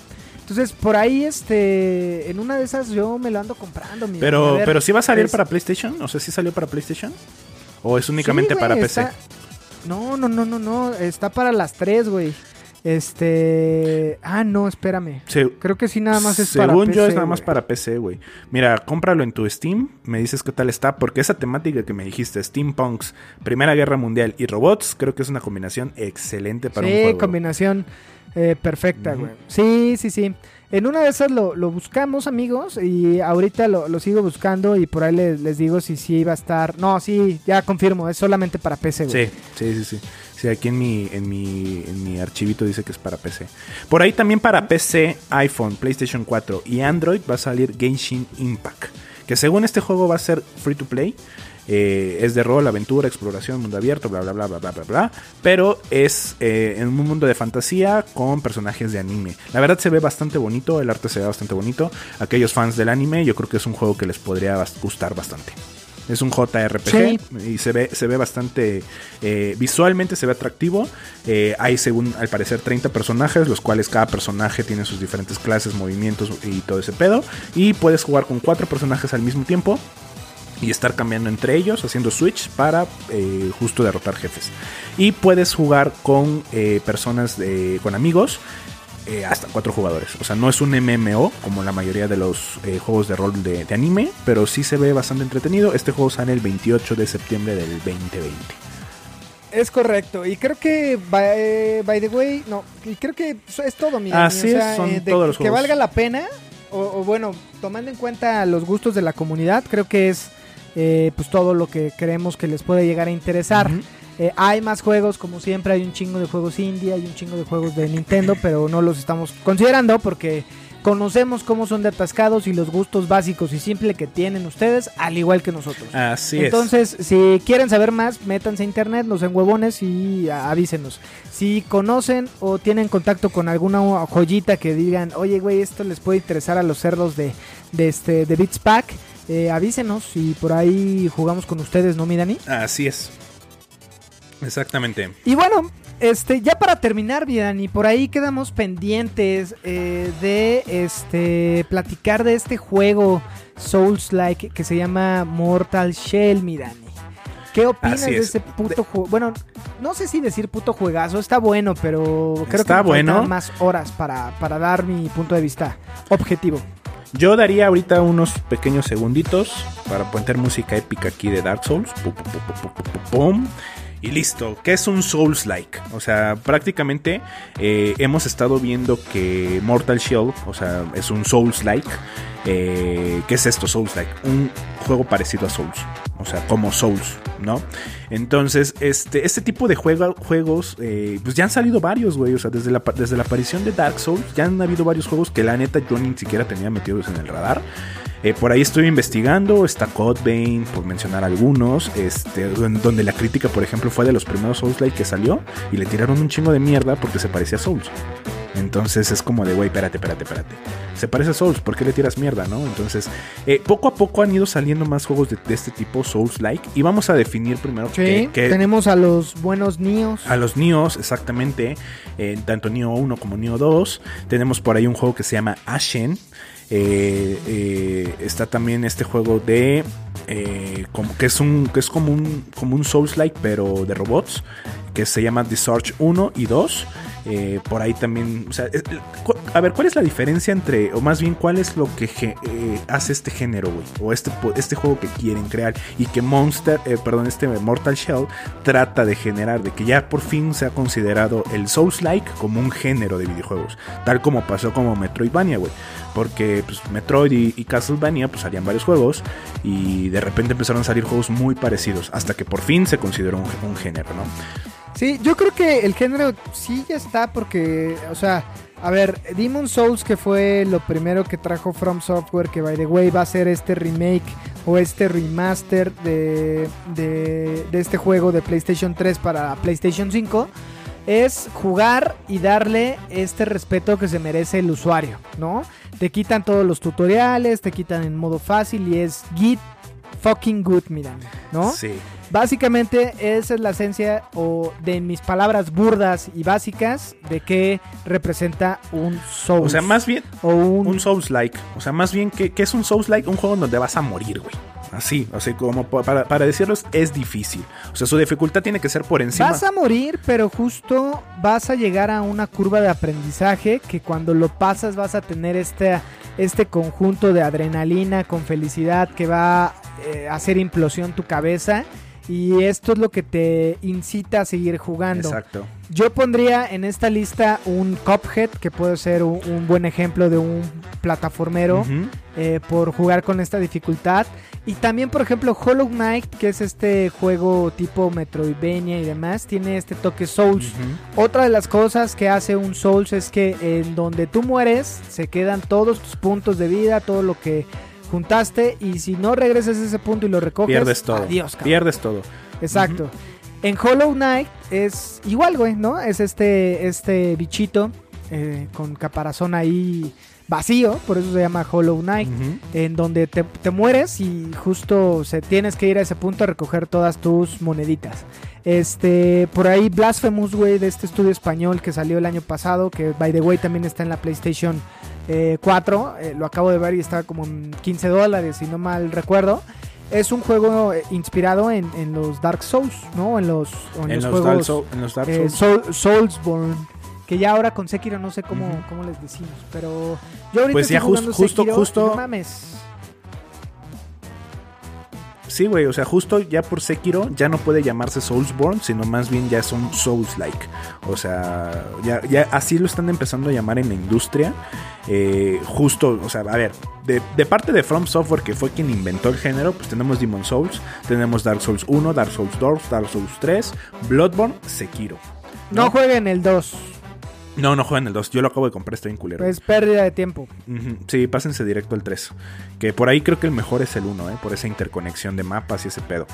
Entonces, por ahí, este. En una de esas yo me lo ando comprando, mi A Pero, ver, pero sí va a salir es- para PlayStation. O sea, ¿sí salió para PlayStation? ¿O es únicamente Sí, güey, para PC? No, no, no, no, no. Está para las tres, güey. Este. Ah, no, espérame. Se- Creo que sí, nada más es para Según yo PC, es nada más para PC, güey. Mira, cómpralo en tu Steam, me dices qué tal está, porque esa temática que me dijiste, Steampunks, Primera Guerra Mundial y robots, creo que es una combinación excelente para sí, un juego. combinación eh, perfecta, güey. Sí, sí, sí. En una de esas lo, lo buscamos, amigos, y ahorita lo, lo sigo buscando y por ahí les, les digo si sí iba a estar. No, sí, ya confirmo, es solamente para PC, güey. Sí, sí, sí, sí. Sí, aquí en mi, en mi, en mi archivito dice que es para PC. Por ahí también para PC, iPhone, PlayStation 4 y Android va a salir Genshin Impact. que según este juego va a ser free to play. Eh, es de rol, aventura, exploración, mundo abierto, bla, bla, bla, bla, bla, bla, bla. Pero es eh, en un mundo de fantasía con personajes de anime. La verdad se ve bastante bonito, el arte se ve bastante bonito. Aquellos fans del anime, yo creo que es un juego que les podría gustar bastante. Es un JRPG Sí. y se ve, se ve bastante. eh, visualmente se ve atractivo. Eh, hay, según al parecer, 30 personajes, los cuales cada personaje tiene sus diferentes clases, movimientos y todo ese pedo. Y puedes jugar con cuatro personajes al mismo tiempo y estar cambiando entre ellos, haciendo switch para eh, justo derrotar jefes. Y puedes jugar con eh, personas, de- con amigos, eh, hasta cuatro jugadores. O sea, no es un MMO como la mayoría de los eh, juegos de rol de, de anime, pero sí se ve bastante entretenido. Este juego sale el 28 de septiembre del 2020. Es correcto. Y creo que, by, eh, by the way, no, y creo que es todo, mi Así es, son de- todos los Que juegos. valga la pena, o, o bueno, tomando en cuenta los gustos de la comunidad, creo que es eh, pues todo lo que creemos que les puede llegar a interesar. Eh, hay más juegos, como siempre, hay un chingo de juegos indie, hay un chingo de juegos de Nintendo, pero no los estamos considerando porque conocemos cómo son de atascados y los gustos básicos y simples que tienen ustedes, al igual que nosotros. Así Entonces, si quieren saber más, métanse a internet, nos en huevones y avísenos. Si conocen o tienen contacto con alguna joyita que digan, oye, güey, esto les puede interesar a los cerdos de, de este de Beats Pack, eh, avísenos y por ahí jugamos con ustedes, ¿no, mi Dani? Así es. Exactamente. Y bueno, este, ya para terminar, mi Dani, por ahí quedamos pendientes eh, de este platicar de este juego Souls-like que se llama Mortal Shell, mi Dani. ¿Qué opinas de es. ese puto juego? Bueno, no sé si decir puto juegazo, está bueno, pero creo Está que me bueno. más horas para, para dar mi punto de vista objetivo. Yo daría ahorita unos pequeños segunditos para poner música épica aquí de Dark Souls. Pum, pum, pum, Y listo, ¿qué es un Souls-like? O sea, prácticamente eh, hemos estado viendo que Mortal Shell, o sea, es un Souls-like. Eh, ¿Qué es esto, Souls-like? Un juego parecido a Souls. O sea, como Souls, ¿no? Entonces, este, este tipo de juega- juegos, eh, pues ya han salido varios, güey. O sea, desde la, desde la aparición de Dark Souls, ya han habido varios juegos que la neta yo ni siquiera tenía metidos en el radar. Eh, por ahí estoy investigando, está Vein, por mencionar algunos, este, don- donde la crítica, por ejemplo, fue de los primeros Souls-like que salió y le tiraron un chingo de mierda porque se parecía a Souls. Entonces es como de, güey, espérate, espérate, espérate. Se parece a Souls, ¿por qué le tiras mierda, no? Entonces, eh, poco a poco han ido saliendo más juegos de, de este tipo, Souls-like, y vamos a definir primero Sí, qué- tenemos a los buenos Nios. a los Nios, exactamente, eh, tanto Nio 1 como Nio 2. Tenemos por ahí un juego que se llama Ashen. Eh, eh, está también este juego de eh, que es un que es como un como un Souls like pero de robots que se llama The Surge 1 y 2 Eh, por ahí también a ver cuál es la diferencia entre o más bien cuál es lo que eh, hace este género güey o este este juego que quieren crear y que Monster eh, perdón este Mortal Shell trata de generar de que ya por fin se ha considerado el Souls like como un género de videojuegos tal como pasó como Metroidvania güey porque pues, Metroid y, Castlevania pues salían varios juegos y de repente empezaron a salir juegos muy parecidos hasta que por fin se consideró un género, ¿no? Sí, yo creo que el género sí ya está porque, o sea, a ver, Demon Souls que fue lo primero que trajo From Software, que by the way va a ser este remake o este remaster de, de, de este juego de PlayStation 3 para PlayStation 5, es jugar y darle este respeto que se merece el usuario, ¿no? Te quitan todos los tutoriales, te quitan en modo fácil y es git fucking good, miran, ¿no? Sí. Básicamente esa es la esencia o de mis palabras burdas y básicas de que representa un Souls. O sea, más bien o un, un Souls like. O sea, más bien que, que es un Souls like, un juego en donde vas a morir, güey. Así, o sea, como pa- para, para decirlos es difícil. O sea, su dificultad tiene que ser por encima. Vas a morir, pero justo vas a llegar a una curva de aprendizaje que cuando lo pasas vas a tener este, este conjunto de adrenalina con felicidad que va eh, a hacer implosión tu cabeza. Y esto es lo que te incita a seguir jugando. Exacto. Yo pondría en esta lista un Cuphead, que puede ser un, un buen ejemplo de un plataformero eh, por jugar con esta dificultad. Y también, por ejemplo, Hollow Knight, que es este juego tipo Metroidvania y demás, tiene este toque Souls. Otra de las cosas que hace un Souls es que en donde tú mueres se quedan todos tus puntos de vida, todo lo que juntaste y si no regresas a ese punto y lo recoges, Pierdes todo. adiós, cabrón. Pierdes todo. Exacto. En Hollow Knight es igual, güey, ¿no? Es este, este bichito eh, con caparazón ahí vacío, por eso se llama Hollow Knight, en donde te, te mueres y justo se tienes que ir a ese punto a recoger todas tus moneditas. Este, por ahí Blasphemous, güey, de este estudio español que salió el año pasado, que by the way también está en la PlayStation eh, 4, eh, lo acabo de ver y está como en 15 dólares, si no mal recuerdo. Es un juego eh, inspirado en, en los Dark Souls, ¿no? En los, en En los juegos Soul- en los Dark eh, Souls. Soul- Soulsborne. Que ya ahora con Sekiro no sé cómo, cómo les decimos. Pero yo ahorita Pues estoy ya just- jugando justo- Sekiro, justo- No mames. Sí, güey, o sea, justo ya por Sekiro ya no puede llamarse Soulsborne, sino más bien ya son Souls-like. O sea, ya, ya así lo están empezando a llamar en la industria. Eh, justo, o sea, a ver, de, de parte de From Software, que fue quien inventó el género, pues tenemos Demon Souls, tenemos Dark Souls 1, Dark Souls 2, Dark Souls 3, Bloodborne, Sekiro. No, jueguen el 2. No, no juegan el 2, yo lo acabo de comprar, está bien culero. Es pérdida de tiempo. Sí, pásense directo al 3. Que por ahí creo que el mejor es el 1, ¿eh? por esa interconexión de mapas y ese pedo.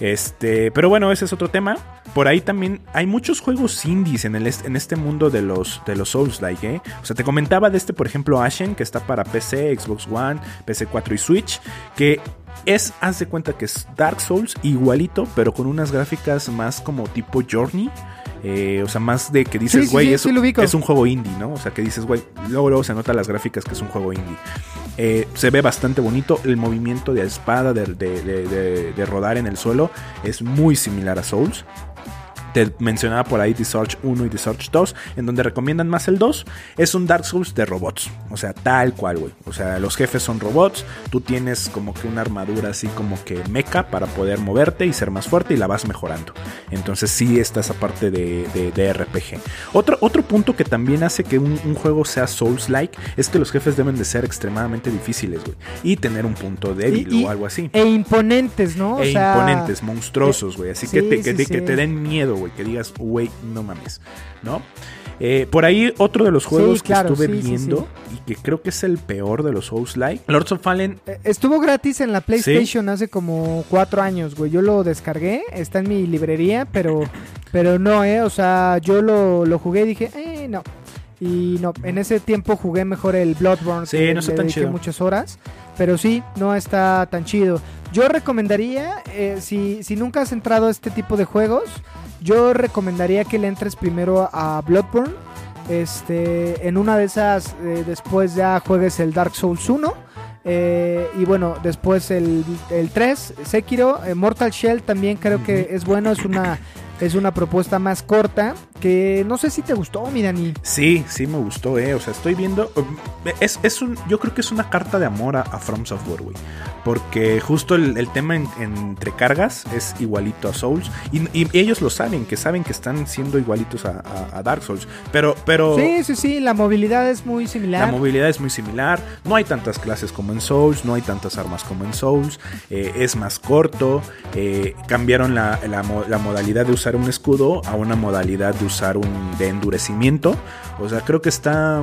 Este, pero bueno, ese es otro tema. Por ahí también hay muchos juegos indies en, el, est- en este mundo de los, de los Souls-like, ¿eh? O sea, te comentaba de este, por ejemplo, Ashen, que está para PC, Xbox One, PC 4 y Switch, que es, haz de cuenta que es Dark Souls igualito, pero con unas gráficas más como tipo Journey. Eh, o sea, más de que dices, güey, sí, es, sí un juego indie, ¿no? O sea, que dices, güey, luego, luego se nota las gráficas que es un juego indie. Eh, se ve bastante bonito. El movimiento de espada, de, de- de- de- de rodar en el suelo, es muy similar a Souls. Te mencionaba por ahí The Search 1 y The Search 2, en donde recomiendan más el 2. Es un Dark Souls de robots. O sea, tal cual, güey. O sea, los jefes son robots. Tú tienes como que una armadura así como que mecha para poder moverte y ser más fuerte y la vas mejorando. Entonces sí está esa parte de, de- de RPG. Otro, otro punto que también hace que un, un juego sea Souls-like es que los jefes deben de ser extremadamente difíciles, güey. Y tener un punto débil Y- y- o algo así. E imponentes, ¿no? E o sea, imponentes, monstruosos, güey. Así sí, que, te, que, sí, te- que sí. te den miedo, güey. Que digas, güey, no mames. ¿No? Eh, por ahí otro de los juegos Sí, claro, que estuve sí, sí, viendo y que creo que es el peor de los Souls-like. Lords of Fallen. eh, Estuvo gratis en la PlayStation hace como cuatro años, güey. Yo lo descargué, está en mi librería, pero, pero no, eh. O sea, yo lo, lo jugué y dije, eh, no. Y no, en ese tiempo jugué mejor el Bloodborne. Sí, que no está tan chido. muchas horas. Pero sí, no está tan chido. Yo recomendaría, eh, si, si nunca has entrado a este tipo de juegos, yo recomendaría que le entres primero a Bloodborne. Este, en una de esas, eh, después ya juegues el Dark Souls 1. eh, y bueno, después el, el 3, Sekiro, eh, Mortal Shell también creo que es bueno, es una, es una propuesta más corta. Que no sé si te gustó, mi Dani. Sí, sí me gustó, eh. O sea, estoy viendo. um, Es, es un. Yo creo que es una carta de amor a, a From Software, güey. Porque justo el, el tema en- entre cargas es igualito a Souls. Y, y ellos lo saben, que saben que están siendo igualitos a, a- a Dark Souls. Pero, pero. Sí, sí, sí, la movilidad es muy similar. La movilidad es muy similar, no hay tantas clases como en Souls, no hay tantas armas como en Souls, eh, es más corto, eh, cambiaron la, la mo- la modalidad de usar un escudo a una modalidad de usar un de endurecimiento, o sea, creo que está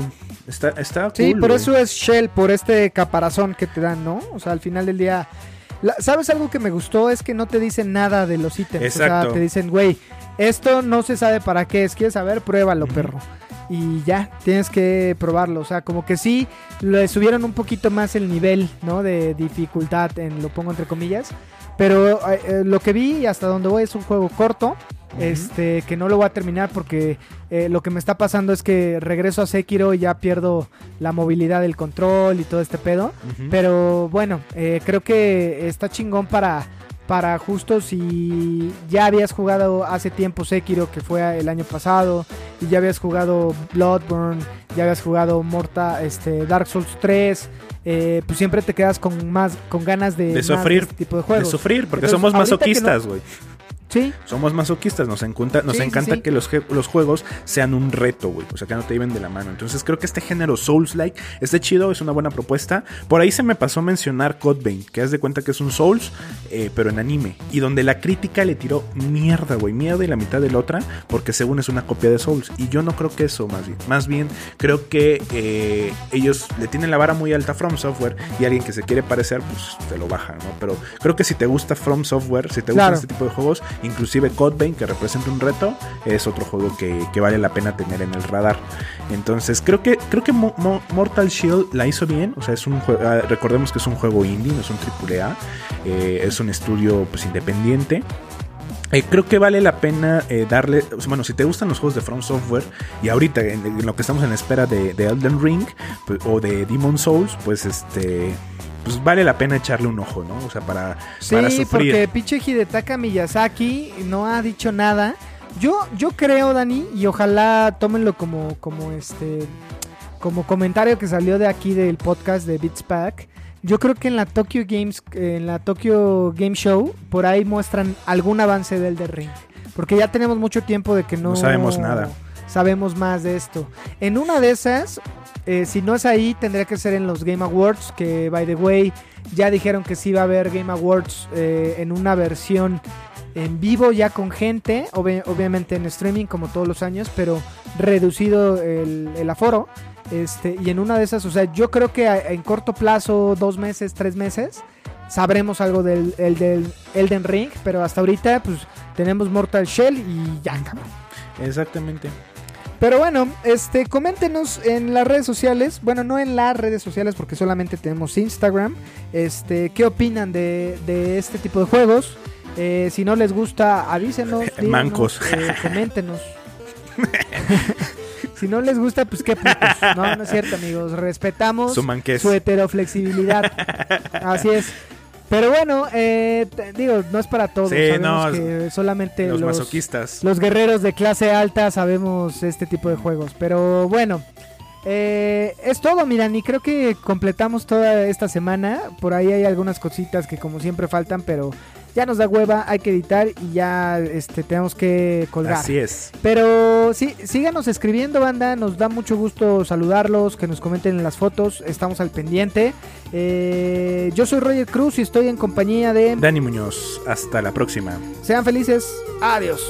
está, está Sí, cool, por güey. eso es Shell, por este caparazón que te dan, ¿no? O sea, al final del día. la- ¿Sabes algo que me gustó? Es que no te dicen nada de los ítems. O Exacto. sea, te dicen, güey, esto no se sabe para qué es. ¿Quieres saber? Pruébalo, perro. Y ya, tienes que probarlo. O sea, como que sí, le subieron un poquito más el nivel, ¿no? De dificultad, en, lo pongo entre comillas. Pero eh, lo que vi y hasta donde voy es un juego corto. Este, que no lo voy a terminar porque eh, lo que me está pasando es que regreso a Sekiro y ya pierdo la movilidad del control y todo este pedo. Pero bueno, eh, creo que está chingón para, para justo si ya habías jugado hace tiempo Sekiro, que fue el año pasado, y ya habías jugado Bloodborne, ya habías jugado Morta, este, Dark Souls 3. eh, pues siempre te quedas con más con ganas de, De más sufrir, este tipo de de juegos. sufrir, porque Entonces, somos no- masoquistas, güey. Sí. Somos masoquistas, nos encanta, nos Sí, encanta sí. que los, juegos sean un reto, güey. O sea, que no te lleven de la mano. Entonces creo que este género Souls-like está chido, es una buena propuesta. Por ahí se me pasó mencionar Code Vein, que haz de cuenta que es un Souls, eh, pero en anime. Y donde la crítica le tiró mierda, güey. Mierda y la mitad de la otra, porque según es una copia de Souls. Y yo no creo que eso, más bien. Más bien, creo que eh, ellos le tienen la vara muy alta a From Software y alguien que se quiere parecer, pues te lo baja, ¿no? Pero creo que si te gusta From Software, si te gusta Claro. este tipo de juegos, inclusive Vein, que representa un reto, es otro juego que, que vale la pena tener en el radar. Entonces, creo que, creo que Mo- Mo- Mortal Shield la hizo bien. O sea, es un juego, ah, recordemos que es un juego indie, no es un AAA. eh, es un estudio pues independiente. Eh, creo que vale la pena eh, darle. bueno, si te gustan los juegos de From Software y ahorita en, en lo que estamos en espera de, de Elden Ring pues, o de Demon Souls, pues este. Pues vale la pena echarle un ojo, ¿no? O sea, para, Sí, para sufrir. porque pinche Hidetaka Miyazaki no ha dicho nada. Yo, yo creo, Dani, y ojalá tómenlo como, como este como comentario que salió de aquí del podcast de Beats Pack. Yo creo que en la Tokyo Games, en la Tokyo Game Show, por ahí muestran algún avance del The Ring. Porque ya tenemos mucho tiempo de que no, No sabemos nada. Sabemos más de esto. En una de esas, eh, si no es ahí, tendría que ser en los Game Awards, que by the way, ya dijeron que sí va a haber Game Awards eh, en una versión en vivo ya con gente, obvi- obviamente en streaming como todos los años, pero reducido el, el aforo. Este, y en una de esas, o sea, yo creo que en corto plazo, dos meses, tres meses, sabremos algo del, el del Elden Ring, pero hasta ahorita, pues tenemos Mortal Shell y ya, cabrón. Exactamente. Pero bueno, este, coméntenos en las redes sociales, bueno, no en las redes sociales porque solamente tenemos Instagram, este, ¿qué opinan de, de este tipo de juegos? Eh, si no les gusta, avísenos, díganos, Mancos. eh, coméntenos. si no les gusta, pues qué putos. No, no es cierto, amigos, respetamos Su su heteroflexibilidad. Así es. Pero bueno, eh, digo, no es para todos. Sí, sabemos no, que solamente Los, los, masoquistas. los guerreros de clase alta sabemos este tipo de juegos. Pero bueno, eh, es todo, miran. Y creo que completamos toda esta semana. Por ahí hay algunas cositas que como siempre faltan, pero ya nos da hueva, hay que editar y ya este, tenemos que colgar. Así es. Pero sí, síganos escribiendo, banda. Nos da mucho gusto saludarlos, que nos comenten en las fotos. Estamos al pendiente. Eh, yo soy Roger Cruz y estoy en compañía de... Dani Muñoz, hasta la próxima. Sean felices. Adiós.